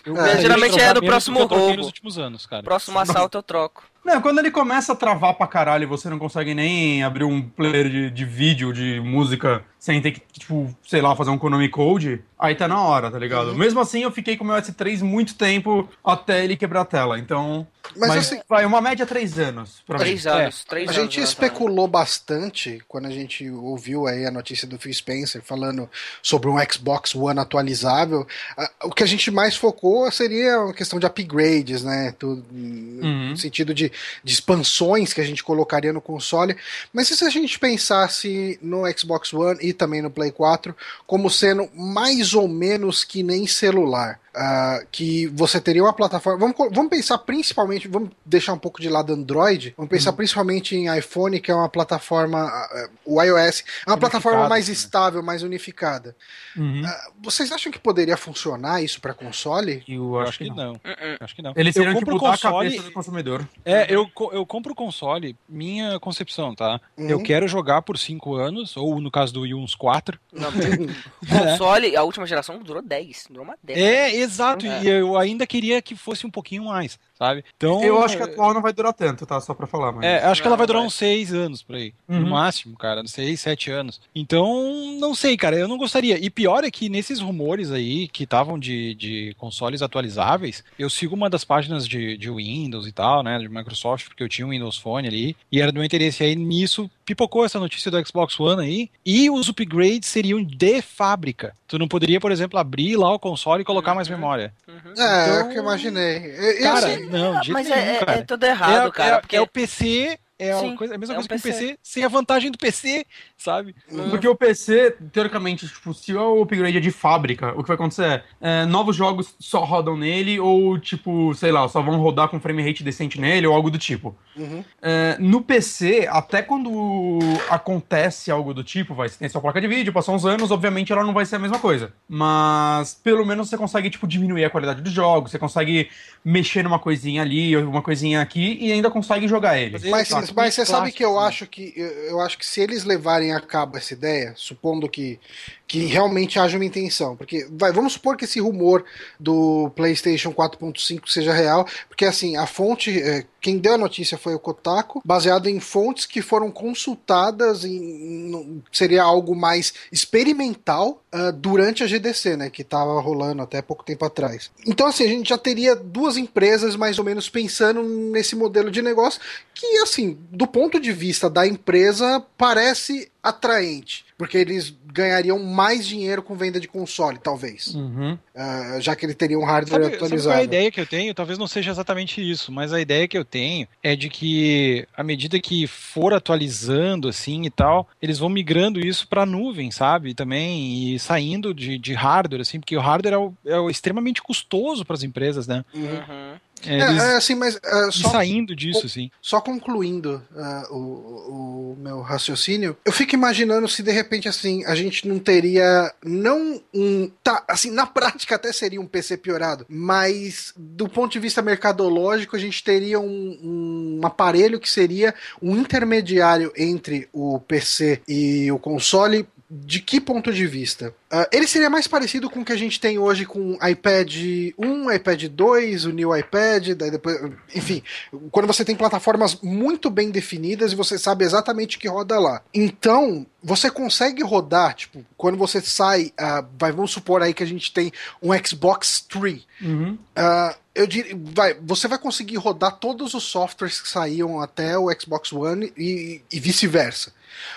Eu É, geralmente é próximo do troquei roubo. nos últimos anos, cara. Próximo assalto eu troco. Não, quando ele começa a travar pra caralho e você não consegue nem abrir um player de, de vídeo, de música, sem ter que, tipo, sei lá, fazer um Konami Code, aí tá na hora, tá ligado? Mesmo assim, eu fiquei com o meu S3 muito tempo até ele quebrar a tela. Então. Mas, assim, vai, uma média três anos. Três anos. Três A anos. gente especulou bastante quando a gente ouviu aí a notícia do Phil Spencer falando sobre um Xbox One atualizável. Ah, O que a gente mais focou seria a questão de upgrades, né? Tudo, Uhum. No sentido de, de expansões que a gente colocaria no console. Mas e se a gente pensasse no Xbox One e também no Play 4 como sendo mais ou menos que nem celular? Ah, que você teria uma plataforma. Vamos, vamos pensar principalmente, vamos deixar um pouco de lado Android, vamos pensar principalmente em iPhone, que é uma plataforma. ah, o iOS é uma plataforma mais né? estável, mais unificada. Uhum. Ah, vocês acham que poderia funcionar isso para console? Eu Eu acho acho que que não. não. Uh-uh. Acho que não. Eles Eu teriam que compro o mudar a console- cabeça do consumidor. É, eu, co- eu compro o console, minha concepção, tá? Uhum. Eu quero jogar por 5 anos, ou no caso do Wii, uns 4. Não, o console, a última geração durou 10. Durou uma década. É, exato. É. E eu ainda queria que fosse um pouquinho mais, sabe? Então, Eu acho que a atual não vai durar tanto, tá? Só pra falar, mas. É, acho que ela vai durar uns seis anos por aí. No Uhum. máximo, cara. Seis, sete anos. Então, não sei, cara. Eu não gostaria. E pior é que nesses rumores aí que estavam de, de consoles atualizáveis, eu sigo uma das páginas de, de Windows e tal, né? De Microsoft, porque eu tinha um Windows Phone ali. E era do meu interesse. Aí nisso pipocou essa notícia do Xbox One aí. E os upgrades seriam de fábrica. Tu não poderia, por exemplo, abrir lá o console e colocar mais Uhum. memória. Uhum. É, é o Então, que eu imaginei. E- e Cara, assim, não, de Mas é, é- é tudo errado, é, cara. é- porque é o PC, é Sim, coisa, a mesma é coisa um que o PC. PC, sem a vantagem do PC, sabe? Porque o PC, teoricamente, tipo, se o upgrade é de fábrica, o que vai acontecer é, é, novos jogos só rodam nele, ou, tipo, sei lá, só vão rodar com frame rate decente nele, ou algo do tipo. uhum. É, no PC, até quando acontece algo do tipo, vai, você tem sua placa de vídeo, passou uns anos, obviamente ela não vai ser a mesma coisa. Mas pelo menos você consegue, tipo, diminuir a qualidade dos jogos, você consegue mexer numa coisinha ali, ou uma coisinha aqui, e ainda consegue jogar ele. Fazer Mas, você sabe que eu né? acho que eu, eu acho que se eles levarem a cabo essa ideia, supondo que, que realmente haja uma intenção, porque vai, vamos supor que esse rumor do PlayStation 4.5 seja real, porque assim a fonte, é, quem deu a notícia foi o Kotaku, baseado em fontes que foram consultadas em, em- seria algo mais experimental ah, durante a GDC, né, que estava rolando até pouco tempo atrás. Então assim a gente já teria duas empresas mais ou menos pensando nesse modelo de negócio que, assim, do ponto de vista da empresa, parece atraente, porque eles ganhariam mais dinheiro com venda de console, talvez, Uhum. Ah, já que ele teria um hardware Sabe, sabe qual é atualizado. a ideia que eu tenho? Talvez não seja exatamente isso, mas a ideia que eu tenho é de que, à medida que for atualizando assim e tal, eles vão migrando isso para nuvem, sabe? Também, e saindo de, de hardware, assim, porque o hardware é, o- é o extremamente custoso para as empresas, né? Uhum. É, É, eles é, assim, mas uh, só, saindo disso, assim. só concluindo uh, o, o meu raciocínio, eu fico imaginando se de repente assim a gente não teria não um tá assim na prática até seria um PC piorado, mas do ponto de vista mercadológico a gente teria um, um aparelho que seria um intermediário entre o PC e o console de que ponto de vista? Uh, ele seria mais parecido com o que a gente tem hoje com iPad 1, iPad 2, o New iPad, daí depois, enfim, quando você tem plataformas muito bem definidas e você sabe exatamente o que roda lá. Então, você consegue rodar, tipo, quando você sai, uh, vai, vamos supor aí que a gente tem um Xbox 3. Uhum. Uh, eu diria, vai, você vai conseguir rodar todos os softwares que saíam até o Xbox One e, e vice-versa.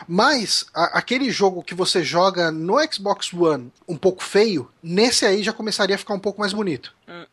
Mas a, aquele jogo que você joga no Xbox One um pouco feio, nesse aí já começaria a ficar um pouco mais bonito. Hum,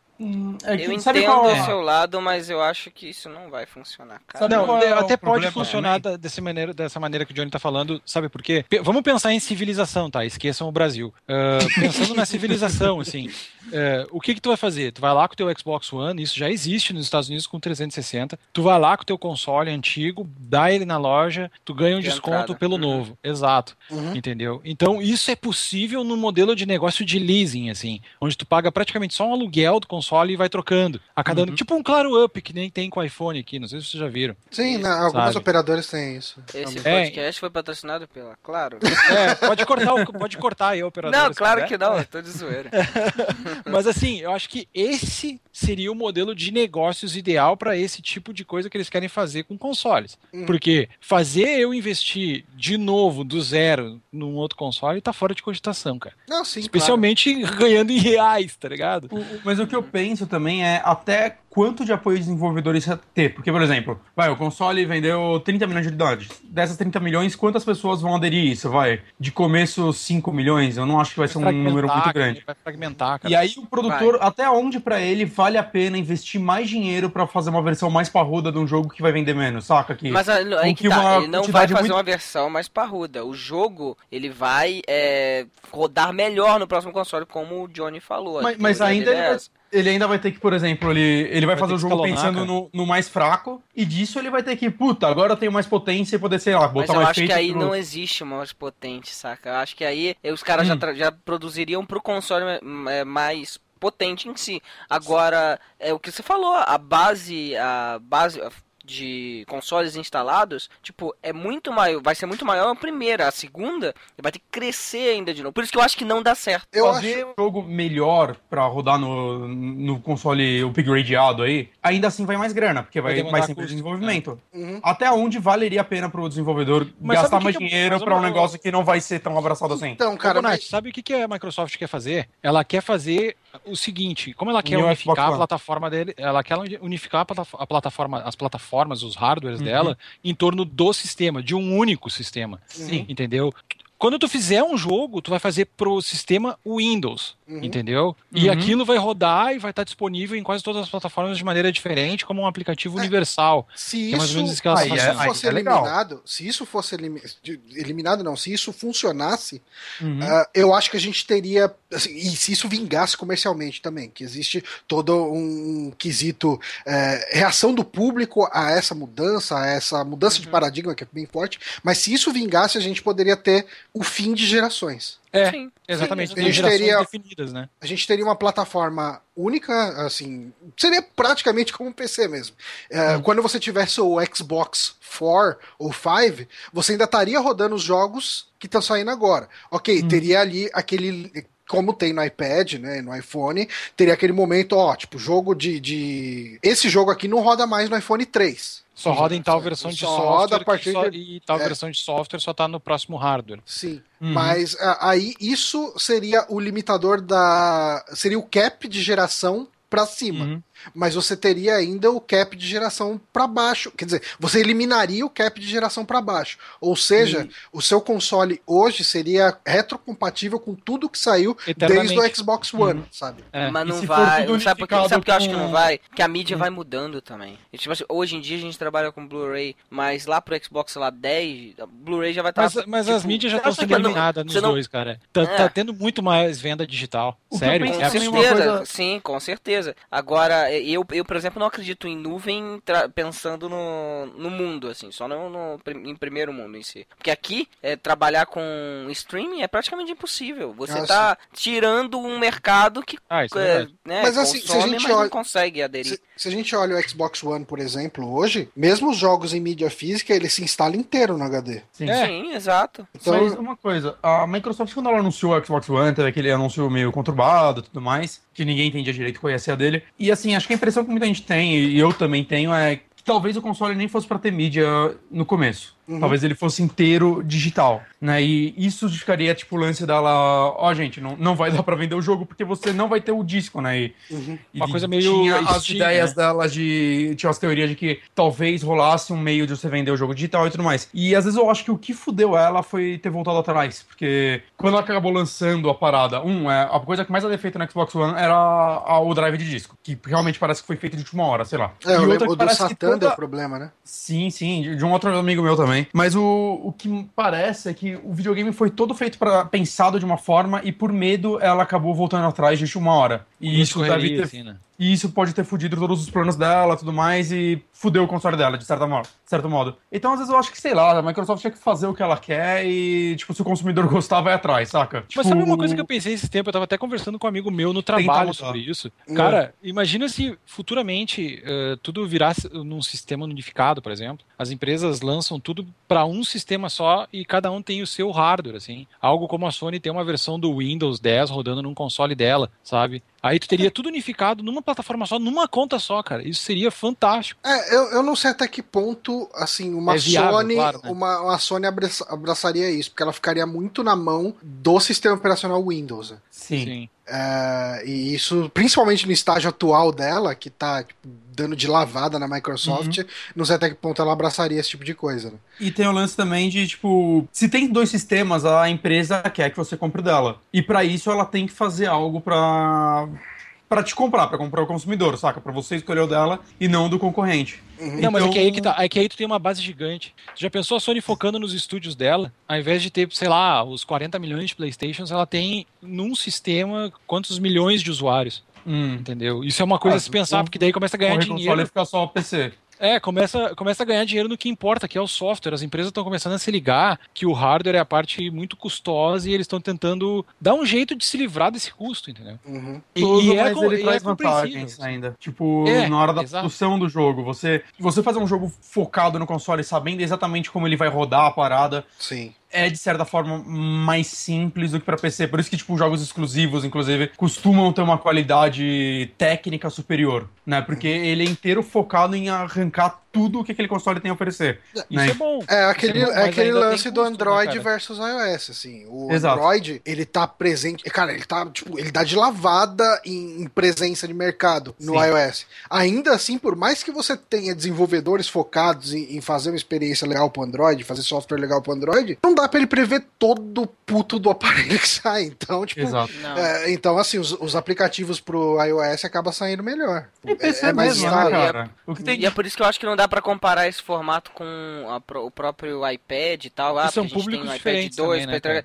é que- Eu sabe entendo qual o é? seu lado, mas eu acho que isso não vai funcionar, cara. Sabe Não, é até pode problema funcionar da- dessa maneira, dessa maneira que o Johnny tá falando, sabe por quê? Pe- vamos pensar em civilização, tá? Esqueçam o Brasil. Ah, pensando na civilização, assim, eh, o que que tu vai fazer? Tu vai lá com o teu Xbox One, isso já existe nos Estados Unidos com 360, tu vai lá com o teu console antigo, dá ele na loja, tu ganha um De desconto entrada. pelo Uhum. novo. Exato. Uhum. Entendeu? Então, isso é possível no modelo de negócio de leasing, assim, onde tu paga praticamente só um aluguel do console e vai trocando a cada ano. Tipo um Claro Up, que nem tem com o iPhone aqui, não sei se vocês já viram. Sim, Isso, algumas sabe? operadoras têm isso. Esse É. podcast foi patrocinado pela Claro. É, pode cortar, o- pode cortar aí a operadora. Não, claro que não, eu tô de zoeira. Mas assim, eu acho que esse seria o modelo de negócios ideal para esse tipo de coisa que eles querem fazer com consoles. Hum. Porque fazer eu investir de novo, do zero, num outro console, tá fora de cogitação, cara. Não, sim, Especialmente ganhando em reais, tá ligado? O- o- Mas o que eu penso também é até quanto de apoio os desenvolvedores ia ter. Porque, por exemplo, vai, o console vendeu 30 milhões de unidades. Dessas 30 milhões, quantas pessoas vão aderir a isso? Vai, de começo 5 milhões, eu não acho que vai ser um número muito grande. Vai fragmentar, cara. E aí o produtor, até onde pra ele vale a pena investir mais dinheiro pra fazer uma versão mais parruda de um jogo que vai vender menos, saca? Que, Mas aí que que tá, ele não vai fazer muito- uma versão mais parruda. O jogo, ele vai é, rodar melhor no próximo console, como o Johnny falou. Mas, mas ainda dele ele é vai. Ele ainda vai ter que, por exemplo, ele, ele vai, Vai fazer o jogo escalonar, pensando no, no mais fraco, e disso ele vai ter que, puta, agora eu tenho mais potência e poder, sei lá, Mas botar eu mais acho que feito aí pro- não existe mais potente, saca? Eu acho que aí os caras já, Hum. tra- já produziriam pro console é, mais potente em si. Agora, é o que você falou, a base, a base de consoles instalados, tipo, é muito maior, vai ser muito maior a primeira, a segunda vai ter que crescer ainda de novo. Por isso que eu acho que não dá certo. Eu fazer um jogo melhor pra rodar no, no console upgradeado aí, ainda assim vai mais grana, porque Vai vai, mais tempo de desenvolvimento. Uhum. Até onde valeria a pena pro desenvolvedor Mas gastar mais que que eu- dinheiro mas pra um negócio que não vai ser tão abraçado assim? Então, Cara, mas- sabe o que, que a Microsoft quer fazer? Ela quer fazer o seguinte, como ela quer New unificar Xbox a One. plataforma dele, ela quer unificar a plata- a plataforma, as plataformas, os hardwares Uhum. dela em torno do sistema, de um único sistema. Sim. Entendeu? Quando tu fizer um jogo, tu vai fazer pro sistema Windows, Uhum. entendeu? E Uhum. aquilo vai rodar e vai estar disponível em quase todas as plataformas de maneira diferente, como um aplicativo universal. se é mais ou isso, menos isso que ela se tá isso fosse Aí é eliminado, se isso fosse eliminado, não, se isso funcionasse, Uhum. ah, eu acho que a gente teria, assim, e se isso vingasse comercialmente também, que existe todo um quesito é, reação do público a essa mudança, a essa mudança Uhum. de paradigma que é bem forte, mas se isso vingasse, a gente poderia ter o fim de gerações. É, Sim. exatamente. Sim, a gente teria- definidas, né? A gente teria uma plataforma única, assim, seria praticamente como um PC mesmo. É, Quando você tivesse o Xbox 4 ou 5, você ainda estaria rodando os jogos que estão saindo agora. Ok, teria ali aquele. Como tem no iPad, né, no iPhone, teria aquele momento, ó, tipo, jogo de, de. Esse jogo aqui não roda mais no iPhone 3. Só roda em tal versão de Só software roda a partir só- de- e tal é. versão de software só tá no próximo hardware. Sim. Uhum. Mas a- aí isso seria o limitador da. Seria o cap de geração pra cima. Uhum. Mas você teria ainda o cap de geração pra baixo. Quer dizer, você eliminaria o cap de geração pra baixo. Ou seja, o seu console hoje seria retrocompatível com tudo que saiu desde o Xbox One, sabe? É. Mas E não vai. Sabe por que, sabe que eu acho que com- não vai? Que a mídia vai mudando também. E, tipo assim, hoje em dia a gente trabalha com Blu-ray, mas lá pro Xbox sei lá 10, a Blu-ray já vai estar. Mas, mas as mídias já Tipo, estão sendo eliminadas nos você não- dois, cara. Tá, É. tá tendo muito mais venda digital. Sério. penso Com É certeza, coisa- sim, com certeza. Agora, eu, eu, por exemplo, não acredito em nuvem pensando no, no mundo, assim, só no, no em primeiro mundo em si. Porque aqui, é, trabalhar com streaming é praticamente impossível. Você Ah, tá tirando um mercado que Ah, isso é é, verdade. né, Mas, assim, se a consome, gente mas não olha- consegue aderir. Se, se a gente olha o Xbox One, por exemplo, hoje, mesmo os jogos em mídia física, ele se instala inteiro no HD. Sim. É. Sim, exato. Então, Mas uma coisa, a Microsoft, quando ela anunciou o Xbox One, teve aquele anúncio meio conturbado e tudo mais, que ninguém entendia direito qual ia ser a dele. E assim, acho que a impressão que muita gente tem, e eu também tenho, é que talvez o console nem fosse pra ter mídia no começo. Uhum. Talvez ele fosse inteiro digital, né? E isso justificaria, tipo, o lance dela, ó, gente, não, não vai dar pra vender o jogo porque você não vai ter o disco, né? E, Uhum. e Uma coisa meio tinha as Steam, ideias né? dela de. Tinha as teorias de que talvez rolasse um meio de você vender o jogo digital e tudo mais. E às vezes eu acho que o que fudeu ela foi ter voltado atrás. Porque quando ela acabou lançando a parada, um, é, a coisa que mais ela feito no Xbox One era a- o drive de disco. Que realmente parece que foi feito de última hora, sei lá. É, eu outra lembro que do parece que Satan toda- deu problema, né? Sim, sim, de de um outro amigo meu também. Mas o, o que parece é que o videogame foi todo feito para pensado de uma forma e por medo ela acabou voltando atrás de uma hora. E isso deve ter assim, né? e isso pode ter fudido todos os planos dela tudo mais e fudeu o console dela, de certa mo- certo modo. Então, às vezes, eu acho que, sei lá, a Microsoft tinha que fazer o que ela quer e, tipo, se o consumidor gostar, vai atrás, saca? Mas Tipo, sabe uma coisa que eu pensei esse tempo? Eu tava até conversando com um amigo meu no trabalho sobre isso. Hum. Cara, imagina se futuramente eh, tudo virasse num sistema unificado, por exemplo. As empresas lançam tudo para um sistema só e cada um tem o seu hardware, assim. Algo como a Sony tem uma versão do Windows 10 rodando num console dela, sabe? Aí tu teria tudo unificado numa plataforma só, numa conta só, cara. Isso seria fantástico. É, eu, eu não sei até que ponto, assim, uma É viável, Sony, claro, né? uma, uma Sony abraça- abraçaria isso, porque ela ficaria muito na mão do sistema operacional Windows. né? Sim. É, e isso, principalmente no estágio atual dela, que tá tipo, dando de lavada na Microsoft, Uhum. não sei até que ponto ela abraçaria esse tipo de coisa. Né? E tem o lance também de, tipo, se tem dois sistemas, a empresa quer que você compre dela. E pra isso ela tem que fazer algo pra para te comprar, pra comprar o consumidor, saca? Pra você escolher o dela e não o do concorrente. Não, mas é Então- que aí que tá. É que aí tu tem uma base gigante. Tu já pensou a Sony focando nos estúdios dela? Ao invés de ter, sei lá, os 40 milhões de Playstations, ela tem num sistema quantos milhões de usuários. Hum. Entendeu? Isso é uma coisa Ah, a se pensar, o- porque daí começa a ganhar console dinheiro. e ficar só o PC. É, começa, começa a ganhar dinheiro no que importa, que é o software. As empresas estão começando a se ligar que o hardware é a parte muito custosa e eles estão tentando dar um jeito de se livrar desse custo, entendeu? Uhum. E, Tudo, e é, mas co- ele e é traz compreensível. vantagens ainda. Tipo, É, na hora da exato. produção do jogo. Você, você fazer um jogo focado no console, sabendo exatamente como ele vai rodar a parada, Sim. É de certa forma mais simples do que pra PC. Por isso que, tipo, jogos exclusivos, inclusive, costumam ter uma qualidade técnica superior, né? Porque ele é inteiro focado em arrancar tudo o que aquele console tem a oferecer. Isso né? é bom. É aquele, é bom, é aquele lance do custo, né, Android cara? versus iOS, assim. O Exato. Android, ele tá presente. Cara, ele tá, tipo, ele dá de lavada em, em presença de mercado no Sim. iOS. Ainda assim, por mais que você tenha desenvolvedores focados em, em fazer uma experiência legal pro Android, fazer software legal pro Android, não dá pra ele prever todo o puto do aparelho que sai. Então, tipo. É, então, assim, os, os aplicativos pro iOS acabam saindo melhor. E PC é mais mesmo, né, cara? O que tem E é por isso que eu acho que não dá pra comparar esse formato com a o próprio iPad e tal. Ah, são gente tem públicos um iPad diferentes 2, também, né,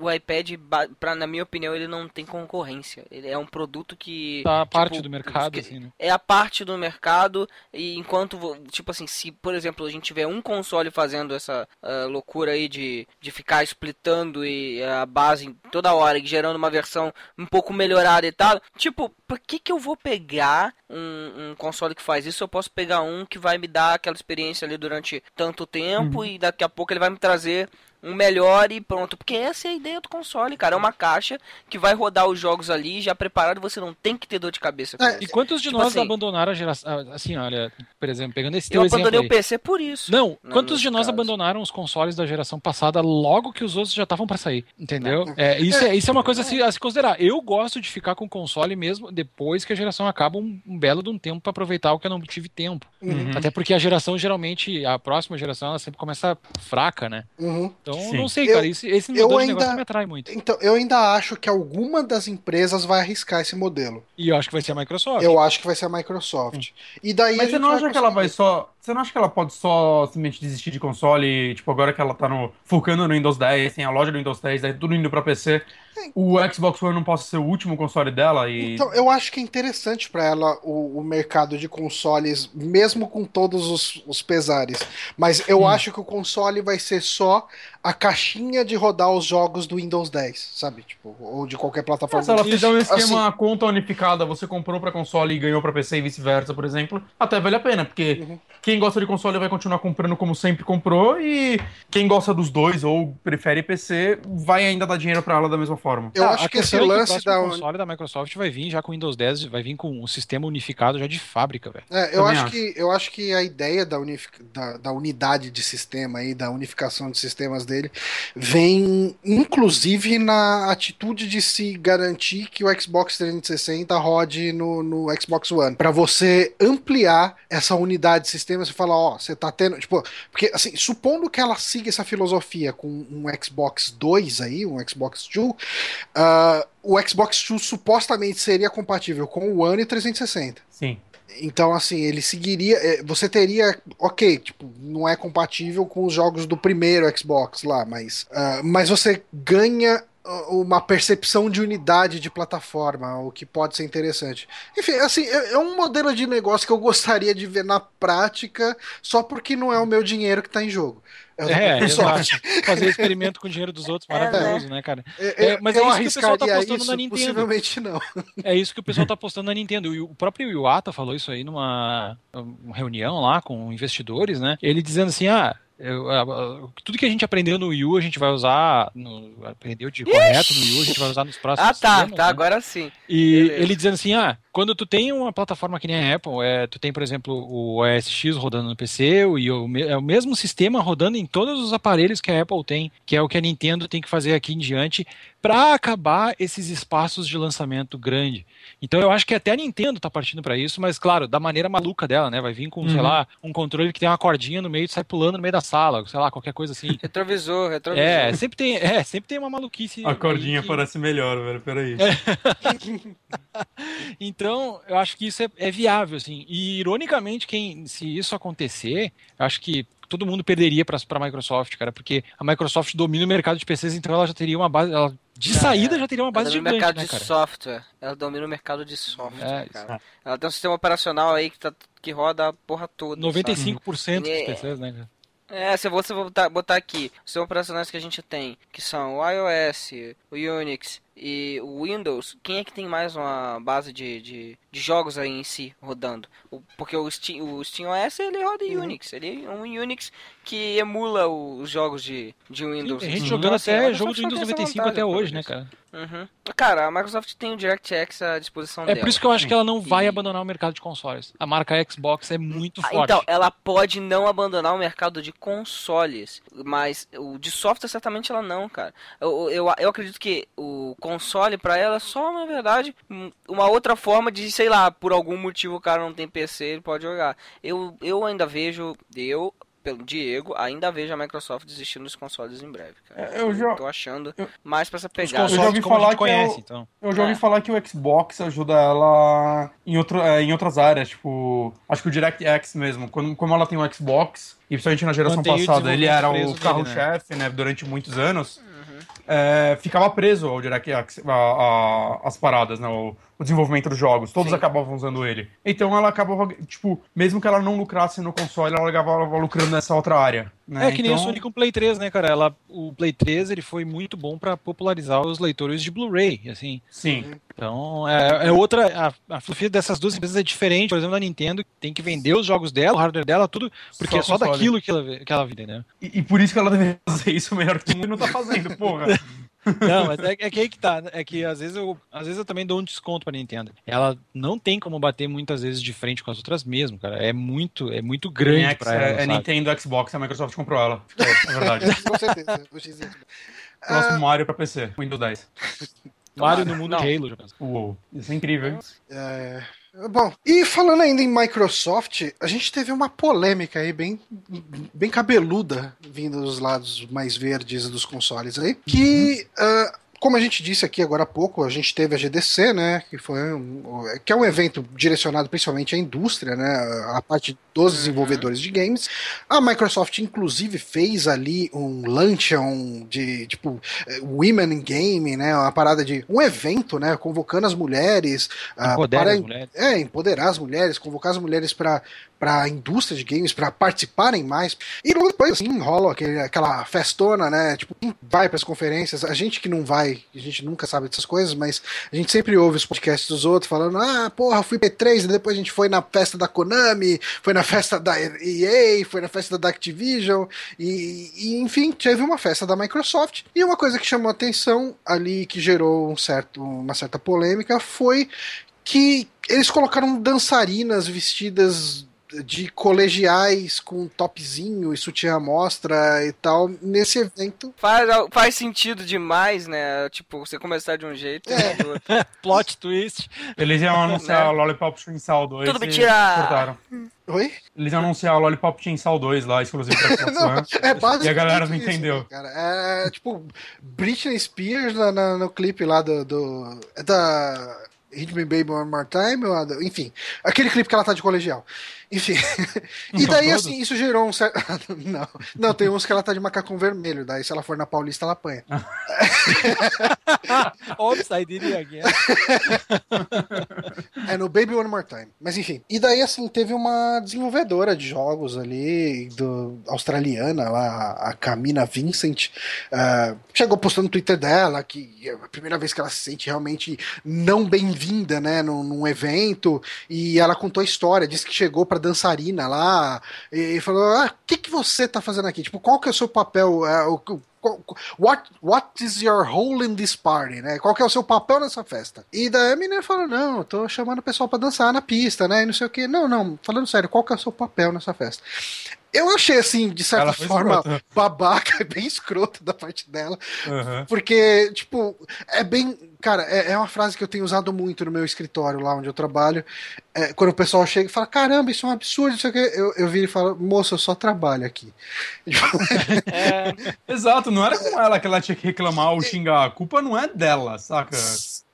o iPad, pra, na minha opinião, ele não tem concorrência. Ele é um produto que. Tá a parte tipo, do mercado, que- assim, né? É a parte do mercado, e enquanto, tipo assim, se, por exemplo, a gente tiver um console fazendo essa ah, loucura aí de, de ficar splitando e a base toda hora e gerando uma versão um pouco melhorada e tal, tipo, por que que eu vou pegar um, um console que faz isso? Eu posso pegar um que vai me dar aquela experiência ali durante tanto tempo e daqui a pouco ele vai me trazer um melhor e pronto. Porque essa é a ideia do console, cara. É uma caixa que vai rodar os jogos ali já preparado, você não tem que ter dor de cabeça É. E quantos de Tipo nós assim- abandonaram a geração. Assim, olha, por exemplo, pegando esse Eu teu exemplo. abandonei aí. o PC por isso. Não, no- quantos de nós caso. abandonaram os consoles da geração passada logo que os outros já estavam pra sair? Entendeu? É, isso, é, isso é uma coisa a se, a se considerar. Eu gosto de ficar com o console mesmo depois que a geração acaba um, um belo de um tempo pra aproveitar o que eu não tive tempo. Uhum. Até porque a geração, geralmente, a próxima geração, ela sempre começa fraca, né? Uhum. Então, Sim. não sei, Eu- cara. Esse, esse eu modelo de ainda- negócio não me atrai muito. Então, eu ainda acho que alguma das empresas vai arriscar esse modelo. E eu acho que vai ser a Microsoft. Eu acho que vai ser a Microsoft. E daí Mas você não acha que ela vai só. Você não acha que ela pode só simplesmente desistir de console, tipo, agora que ela tá no, focando no Windows 10, tem a loja do Windows 10, daí tudo indo pra PC? O Xbox One não possa ser o último console dela e. Então, eu acho que é interessante para ela o, o, mercado de consoles, mesmo com todos os, os pesares. Mas eu hum. acho que o console vai ser só a caixinha de rodar os jogos do Windows 10, sabe? Tipo, ou de qualquer plataforma. Se ela fizer um esquema assim, conta unificada, você comprou para console e ganhou para PC e vice-versa, por exemplo, até vale a pena, porque uhum. quem gosta de console vai continuar comprando como sempre comprou e quem gosta dos dois ou prefere PC vai ainda dar dinheiro para ela da mesma forma. Eu ah, acho que esse lance é que da console da Microsoft vai vir já com Windows 10, vai vir com um sistema unificado já de fábrica, velho. É, eu acho, acho, que eu acho que a ideia da, da, da unidade de sistema aí, da unificação de sistemas dele, vem inclusive na atitude de se garantir que o Xbox 360 rode no, no Xbox One. para você ampliar essa unidade de sistema, você fala, ó, você tá tendo. Tipo, porque assim, supondo que ela siga essa filosofia com um Xbox 2 aí, um Xbox 2, uh, o Xbox 2 supostamente seria compatível com o One e 360. Sim. Então, assim, ele seguiria. É, você teria. Ok, tipo, não é compatível com os jogos do primeiro Xbox lá, mas. Uh, mas você ganha uma percepção de unidade de plataforma, o que pode ser interessante. Enfim, assim, é, é um modelo de negócio que eu gostaria de ver na prática, só porque não é o meu dinheiro que está em jogo. É, é fazer experimento com o dinheiro dos outros, maravilhoso, é, né, cara? É, mas é isso que o pessoal tá postando isso, na Nintendo. Possivelmente não. É isso que o pessoal tá postando na Nintendo. E o próprio Iwata falou isso aí numa reunião lá com investidores, né? Ele dizendo assim, ah, eu, eu, tudo que a gente aprendeu no Wii U, a gente vai usar. No, aprendeu de correto no Wii U, a gente vai usar nos próximos Ah, tá, sistemas, tá, né? agora sim. E Beleza. ele dizendo assim: ah, quando tu tem uma plataforma que nem a Apple, é, tu tem, por exemplo, o OS X rodando no PC, e o, é o mesmo sistema rodando em todos os aparelhos que a Apple tem, que é o que a Nintendo tem que fazer aqui em diante, para acabar esses espaços de lançamento grande. Então eu acho que até a Nintendo tá partindo para isso, mas claro, da maneira maluca dela, né? Vai vir com, uhum. sei lá, um controle que tem uma cordinha no meio e sai pulando no meio da sala, sei lá, qualquer coisa assim. Retrovisor, retrovisor. É, sempre tem, é, sempre tem uma maluquice. A cordinha que... parece melhor, velho, peraí. É. então, eu acho que isso é, é viável, assim. E ironicamente, quem se isso acontecer, eu acho que todo mundo perderia para a Microsoft, cara, porque a Microsoft domina o mercado de PCs, então ela já teria uma base, ela, de saída já teria uma base gigante, mercado né, de software. Ela domina o mercado de software, é, cara. Ela tem um sistema operacional aí que, tá, que roda a porra toda. 95% sabe? dos PCs, né, cara? É, se você botar, botar aqui os operacionais que a gente tem, que são o iOS, o Unix e o Windows, quem é que tem mais uma base de, de, de jogos aí em si rodando? O, porque o Steam, o SteamOS ele roda em uhum. Unix, ele é um Unix que emula os jogos de, de Windows. Sim, a gente jogando assim, até jogo de Windows 95 até hoje, né, cara? Uhum. Cara, a Microsoft tem o DirectX à disposição é dela. É por isso que eu acho que ela não vai e... abandonar o mercado de consoles. A marca Xbox é muito ah, forte. Então, ela pode não abandonar o mercado de consoles, mas o de software certamente ela não, cara. Eu, eu, eu acredito que o console para ela é só, na verdade, uma outra forma de, sei lá, por algum motivo o cara não tem PC, ele pode jogar. Eu, eu ainda vejo, eu pelo Diego, ainda vejo a Microsoft desistindo dos consoles em breve, cara. É, eu já tô achando eu, mais para essa pegada. Eu já ouvi falar que conhece, eu, então. Eu já ouvi é. falar que o Xbox ajuda ela em, outro, é, em outras áreas, tipo, acho que o DirectX mesmo, quando, como ela tem o Xbox, e principalmente na geração Mantém passada, ele era o carro-chefe, né? né, durante muitos anos é, ficava preso ao DirectX, a, a, as paradas, né? O, o, desenvolvimento dos jogos. Todos Sim. acabavam usando ele. Então ela acabava, tipo, mesmo que ela não lucrasse no console, ela acabava lucrando nessa outra área. Né? É que nem então... o Sony com o Play 3, né, cara? Ela, o Play 3 ele foi muito bom para popularizar os leitores de Blu-ray, assim. Sim. Então, é, é outra. A, a filosofia dessas duas empresas é diferente. Por exemplo, a Nintendo tem que vender os jogos dela, o hardware dela, tudo, porque só é só console. daquilo que ela, que ela vende, né? E, e, por isso que ela deveria fazer isso melhor que o mundo não tá fazendo, porra. Não, mas é, é, que aí que tá. Né? É que às vezes eu, às vezes eu também dou um desconto pra Nintendo. Ela não tem como bater muitas vezes de frente com as outras mesmo, cara. É muito, é muito grande é, pra ela. É, é Nintendo, Xbox, a Microsoft comprou ela. É, é verdade. com certeza. Próximo ah... Mario pra PC, Windows 10. Mario no mundo não. de Halo. Uou, isso é incrível. É, Bom, e falando ainda em Microsoft, a gente teve uma polêmica aí bem, bem cabeluda vindo dos lados mais verdes dos consoles aí, que uh, como a gente disse aqui agora há pouco, a gente teve a GDC, né, que foi um, que é um evento direcionado principalmente à indústria, né, a parte dos desenvolvedores de games. A Microsoft inclusive fez ali um luncheon de tipo Women in Game, né, uma parada de um evento, né, convocando as mulheres, Empodera para as mulheres. é, empoderar as mulheres, convocar as mulheres para para a indústria de games, para participarem mais. E logo depois, assim, rola aquele, aquela festona, né? Tipo, quem vai para as conferências, a gente que não vai, a gente nunca sabe dessas coisas, mas a gente sempre ouve os podcasts dos outros falando: ah, porra, fui P3, e depois a gente foi na festa da Konami, foi na festa da EA, foi na festa da Activision, e, e enfim, teve uma festa da Microsoft. E uma coisa que chamou atenção ali, que gerou um certo, uma certa polêmica, foi que eles colocaram dançarinas vestidas de colegiais com topzinho e sutiã mostra e tal nesse evento. Faz, faz sentido demais, né? Tipo, você começar de um jeito É. e do outro. Plot twist. Eles iam anunciar Né? o Lollipop Chainsaw 2 Tudo mentira! cortaram. Oi? Eles iam anunciar o Lollipop Chainsaw 2 lá, exclusivo pra Não, é basicamente E a galera não entendeu. né, cara. É tipo Britney Spears na, na- no clipe lá do, do é da Hit Me Baby One More Time, enfim, aquele clipe que ela tá de colegial. Enfim. e daí, todos? assim, isso gerou um certo. não, não, tem uns que ela tá de macacão vermelho, daí se ela for na Paulista, ela apanha. Oops, I did it again. É no Baby One More Time. Mas enfim. E daí, assim, teve uma desenvolvedora de jogos ali, do, australiana, lá, a Camina Vincent. ah, chegou postando no Twitter dela que é a primeira vez que ela se sente realmente não bem-vinda, né, num, num evento. E ela contou a história, disse que chegou pra dançarina lá e falou: Ah, o que, que você tá fazendo aqui? Tipo, qual que é o seu papel? É, What, what is your role in this party, né? Qual que é o seu papel nessa festa? E daí a menina falou, não, eu tô chamando o pessoal pra dançar na pista, né? E não sei o que. Não, não, falando sério, qual que é o seu papel nessa festa? Eu achei, assim, de certa forma, escrota. babaca, bem escroto da parte dela. Aham. Porque, tipo, é bem. Cara, é, é uma frase que eu tenho usado muito no meu escritório, lá onde eu trabalho. É, quando o pessoal chega e fala, caramba, isso é um absurdo, isso aqui. Eu, eu viro e falo, moço, eu só trabalho aqui. É, Exato, não era com ela que ela tinha que reclamar ou xingar. A culpa não é dela, saca?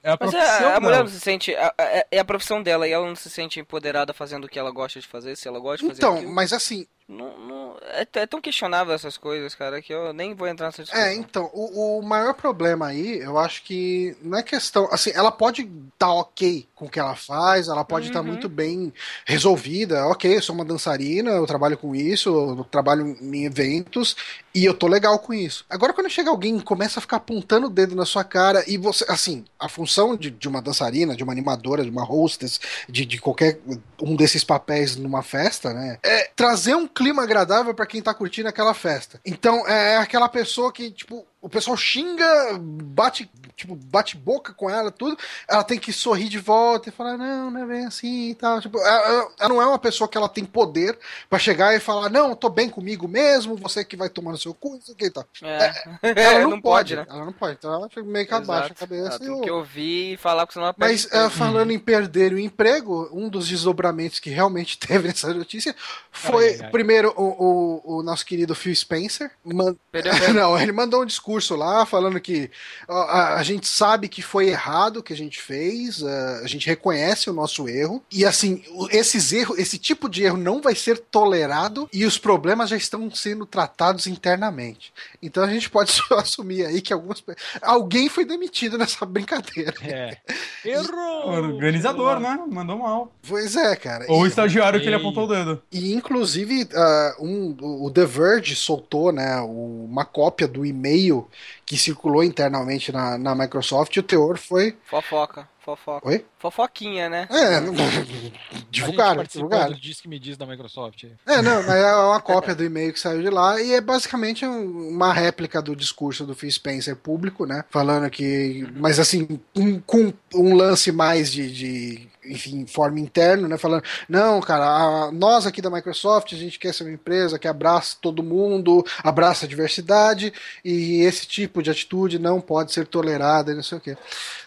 É a mas profissão é, a mulher dela. não se sente. a- a- É a profissão dela e ela não se sente empoderada fazendo o que ela gosta de fazer, se ela gosta de fazer Então, aquilo. mas assim, Não, não- é, é tão questionável essas coisas, cara, que eu nem vou entrar nessa discussão. É, então, o, o maior problema aí, eu acho que não é questão. Assim, ela pode estar ok com o que ela faz, ela pode estar Uhum. muito bem resolvida. Ok, eu sou uma dançarina, eu trabalho com isso, eu trabalho em eventos e eu tô legal com isso. Agora, quando chega alguém e começa a ficar apontando o dedo na sua cara e você. Assim, a função de, de uma dançarina, de uma animadora, de uma hostess, de, de qualquer um desses papéis numa festa, né? É trazer um clima agradável pra quem tá curtindo aquela festa. Então, é aquela pessoa que, tipo, o pessoal xinga, bate, tipo, bate boca com ela, tudo. Ela tem que sorrir de volta e falar, não, não é bem assim e tal. Tipo, ela, ela não é uma pessoa que ela tem poder pra chegar e falar, não, eu tô bem comigo mesmo, você que vai tomar no seu cu, isso aqui e tal. É, Ela não, não pode, pode, né? Ela não pode. Então ela fica meio que abaixa a Exato. cabeça Ela e tem o- que ouvir e falar, senão ela perde mas eh, falando em perder o emprego, um dos desdobramentos que realmente teve nessa notícia foi, Ai, ai, primeiro, o, o, o nosso querido Phil Spencer. man-. Não, ele mandou um discurso lá falando que a, a gente sabe que foi errado o que a gente fez, eh, a gente reconhece o nosso erro, e assim, esses erros, esse tipo de erro não vai ser tolerado e os problemas já estão sendo tratados internamente. Então a gente pode só assumir aí que algumas alguém foi demitido nessa brincadeira. É. Errou! O organizador, né? Mandou mal. Pois é, cara. Ou o E- estagiário que ele apontou o dedo. E inclusive ah, um, o The Verge soltou né, uma cópia do e-mail que circulou internamente na, na Microsoft o teor foi. Fofoca, fofoca. Oi? Fofoquinha, né? É, divulgaram, divulgaram. do Diz que me diz da Microsoft. É, não, mas é uma cópia do e-mail que saiu de lá e é basicamente um- uma réplica do discurso do Phil Spencer público, né? Falando que. Mas assim, um- com um lance mais de. de enfim, forma interno, né? Falando, não, cara, a- nós aqui da Microsoft, a gente quer ser uma empresa que abraça todo mundo, abraça a diversidade, e esse tipo de atitude não pode ser tolerada não sei o quê.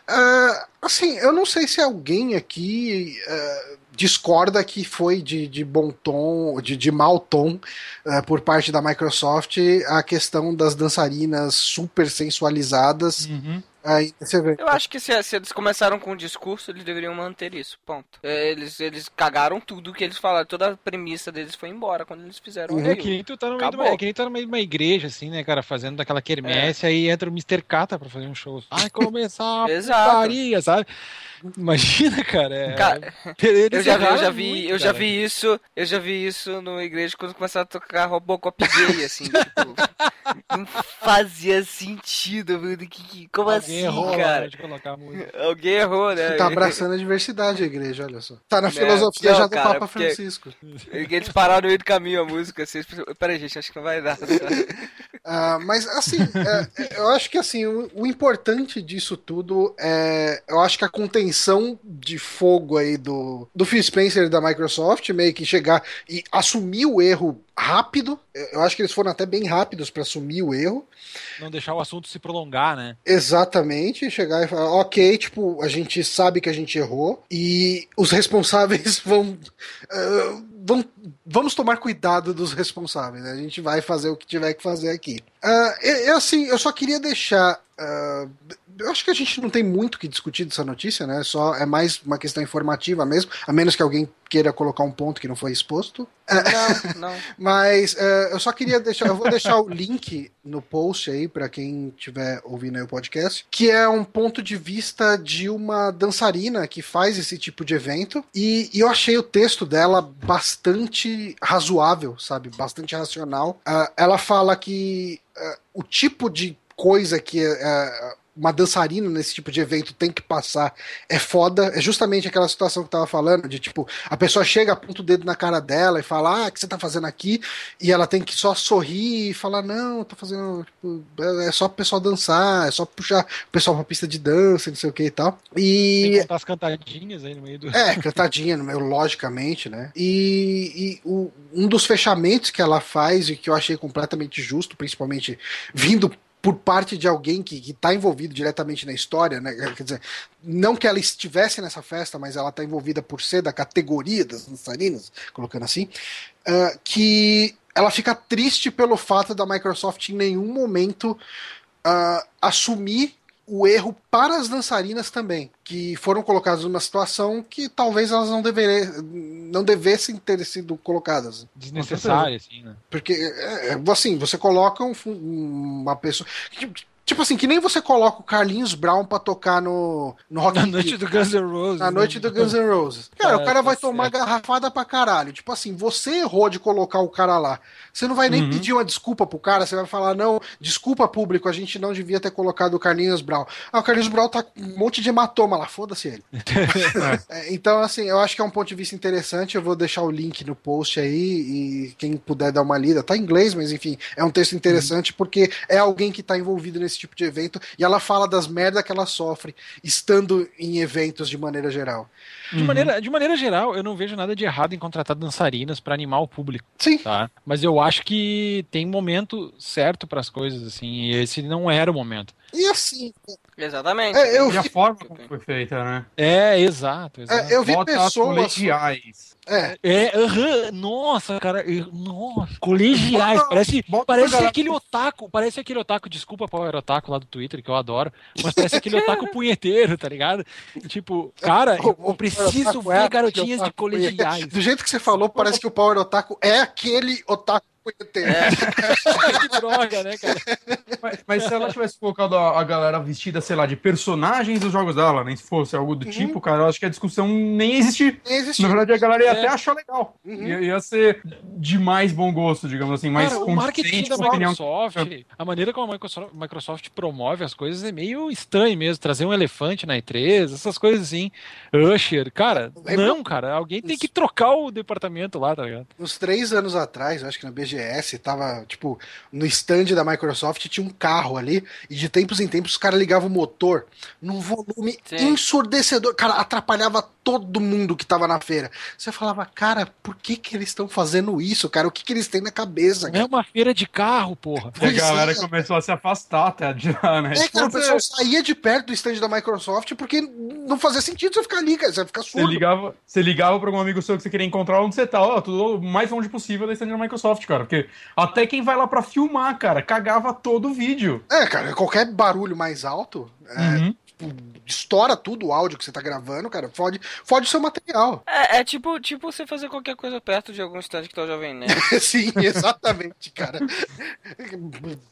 Ah, assim, eu não sei se alguém aqui ah, discorda que foi de, de bom tom, de, de mau tom ah, por parte da Microsoft a questão das dançarinas super sensualizadas Uhum. Aí você vê. Eu acho que se, se eles começaram com o discurso, eles deveriam manter isso. Ponto. É, Eles, eles cagaram tudo que eles falaram. Toda a premissa deles foi embora quando eles fizeram o É que nem tu tá no meio de uma, é que nem tu tá no meio de uma igreja, assim, né, cara, fazendo daquela quermesse, aí entra o Mr. Kata pra fazer um show. Ai, começar a Exato. putaria, sabe? Imagina, cara. É... Cara, Eu já vi, eu já vi, muito, eu já vi isso, eu já vi isso no igreja quando começaram a tocar Robocop gay, assim, tipo, não fazia sentido, mano, que, que- como Alguém errou cara? de colocar a música. Alguém errou, né? Tá abraçando a diversidade a igreja, olha só. Tá na Não, filosofia não, já do cara, Papa porque- Francisco. Eles pararam no meio do caminho a música, assim, peraí, gente, acho que não vai dar. Ah, mas assim, é, eu acho que assim, o, o importante disso tudo é. Eu acho que a contenção de fogo aí do, do Phil Spencer e da Microsoft, meio que chegar e assumir o erro rápido. Eu acho que eles foram até bem rápidos para assumir o erro. Não deixar o assunto se prolongar, né? Exatamente, chegar e falar, ok, tipo, a gente sabe que a gente errou e os responsáveis vão. ah, vão vamos tomar cuidado dos responsáveis, né? A gente vai fazer o que tiver que fazer aqui. É, é assim, eu só queria deixar. ah, eu acho que a gente não tem muito o que discutir dessa notícia, né? Só é mais uma questão informativa mesmo, a menos que alguém queira colocar um ponto que não foi exposto. Não, não. Mas é, eu só queria deixar, eu vou deixar o link no post aí pra quem estiver ouvindo aí o podcast, que é um ponto de vista de uma dançarina que faz esse tipo de evento e, e eu achei o texto dela bastante razoável, sabe, bastante racional. Ah, ela fala que ah, o tipo de coisa que ah, uma dançarina nesse tipo de evento tem que passar é foda. É justamente aquela situação que eu tava falando, de tipo, a pessoa chega, aponta o dedo na cara dela e fala, ah, o que você tá fazendo aqui? E ela tem que só sorrir e falar, não, eu tô fazendo, tipo, é é só pro pessoal dançar, é só puxar o pessoal pra pista de dança, não sei o que e tal. Tem E as cantadinhas aí no meio do. é, cantadinha, no meio, logicamente, né? E, e o- um dos fechamentos que ela faz e que eu achei completamente justo, principalmente vindo por parte de alguém que, que tá envolvido diretamente na história, né? Quer dizer, não que ela estivesse nessa festa, mas ela tá envolvida por ser da categoria das dançarinas, colocando assim, ah, que ela fica triste pelo fato da Microsoft em nenhum momento ah, assumir o erro para as dançarinas também, que foram colocadas numa situação que talvez elas não, devere, não devessem ter sido colocadas. Desnecessário, assim, né? Porque, é, é, assim, você coloca um uma pessoa. Tipo assim, que nem você coloca o Carlinhos Brown pra tocar no, no Rock Na noite do Guns N' Roses. Na né? noite do Guns N' Roses. Cara, Tá, o cara vai tá tomar certo. garrafada pra caralho. Tipo assim, você errou de colocar o cara lá. Você não vai nem Uhum. pedir uma desculpa pro cara, você vai falar, não, desculpa público, a gente não devia ter colocado o Carlinhos Brown. Ah, o Carlinhos Brown tá com um monte de hematoma lá, foda-se ele. É, então, assim, eu acho que é um ponto de vista interessante. Eu vou deixar o link no post aí e quem puder dar uma lida. Tá em inglês, mas enfim, é um texto interessante porque é alguém que tá envolvido nesse tipo de evento e ela fala das merdas que ela sofre estando em eventos de maneira geral. De, maneira, de maneira geral, eu não vejo nada de errado em contratar dançarinas pra animar o público, Sim. tá? Mas eu acho que tem momento certo pras coisas, assim, e esse não era o momento. E assim, Exatamente. É, eu E a vi- forma como foi feita, né? É, exato, exato. é, eu vi Bota as pessoas. colegiais. É, É, aham, nossa, cara, nossa, colegiais, Bota- parece, bota parece galera- aquele otaku, parece aquele otaku, desculpa Power Otaku lá do Twitter, que eu adoro, mas parece aquele otaku punheteiro, tá ligado? Tipo, cara, eu, eu preciso é ver garotinhas de colegiais. Do jeito que você falou, parece que o Power Otaku é aquele otaku punheteiro. É, que droga, né, cara? Mas, mas se ela tivesse colocado a, a galera vestida, sei lá, de personagens dos jogos dela, nem se fosse algo do Uhum. tipo, cara, eu acho que a discussão nem ia existir. Nem existe. Na verdade, a galera ia É. até achar legal. Uhum. Ia, ia ser de mais bom gosto, digamos assim, mais Cara, o marketing da a opinião. Microsoft, a maneira como a Microsoft, Microsoft promove as coisas é meio estranho mesmo. Trazer um elefante na E3, essas coisas assim. Usher, cara, não, cara. Alguém tem que trocar o departamento lá, tá ligado? Uns três anos atrás, eu acho que na BGS, tava, tipo, no stand da Microsoft tinha um carro ali, e de tempos em tempos os caras ligavam o motor num volume Sim. ensurdecedor. Cara, atrapalhava todo mundo que tava na feira. Você falava, cara, por que que eles estão fazendo isso, cara? O que que eles têm na cabeça, Não é cara? uma feira de carro, porra. E a galera Pois é. começou a se afastar até de lá, né? É, cara, o Tipo, pessoal saía de perto do stand da Microsoft porque não fazia sentido você ficar ali, cara. Você vai ficar Você surdo. ligava, você ligava pra algum amigo seu que você queria encontrar onde você tá, ó, tudo o mais longe possível da stand da Microsoft, cara. Porque até quem vai lá pra filmar, cara, cagava todo o vídeo. É, cara, qualquer barulho mais alto é, Uhum. estoura tudo o áudio que você tá gravando, cara. Fode, fode o seu material. É, é tipo, tipo você fazer qualquer coisa perto de algum stand que tá o Jovem Nerd. Sim, exatamente, cara.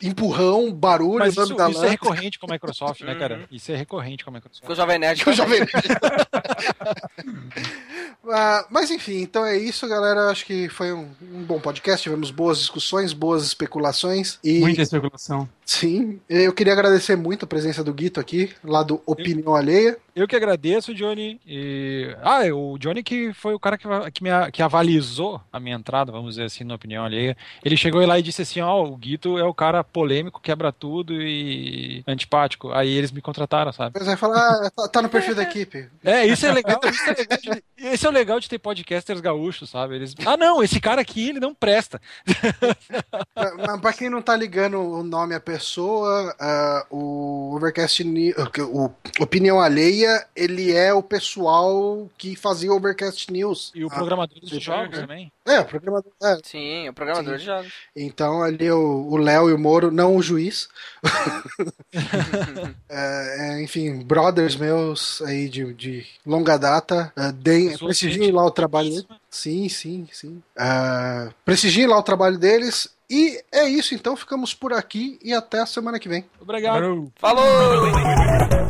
Empurrão, barulho, Mas isso, da isso é recorrente com a Microsoft, né, Uhum. cara? Isso é recorrente com a Microsoft. Porque o Jovem Nerd. O Jovem Nerd. Ah, mas enfim, então é isso, galera. Acho que foi um, um bom podcast. Tivemos boas discussões, boas especulações. E Muita especulação. Sim, eu queria agradecer muito a presença do Guito aqui, lá do Opinião Alheia. Eu que agradeço, Johnny. E... Ah, é o Johnny que foi o cara que, que, me, que avalizou a minha entrada, vamos dizer assim, na opinião alheia. Ele chegou lá e disse assim: Ó, o Guito é o cara polêmico, quebra tudo e antipático. Aí eles me contrataram, sabe? Depois vai falar, ah, tá, tá no perfil da equipe. É, isso é legal. Isso é legal, de, isso é o legal de ter podcasters gaúchos, sabe? Eles. Ah, não, esse cara aqui, ele não presta. Pra- Mas pra quem não tá ligando o nome à pessoa, ah, o Overcast News, o Opinião Alheia, ele é o pessoal que fazia o Overcast News. E o Ah, programador dos deixa eu jogos também. É, o programador. é. Sim, o programador Sim. de jogos. Então ali o o Léo e o Moro, não o juiz. É, é, enfim, brothers meus aí de, de longa data. Uh, deem, prestigiem lá o trabalho deles. Sim, sim, sim. Uh, prestigiem lá o trabalho deles. E é isso, então ficamos por aqui e até a semana que vem. Obrigado. Falou! Falou.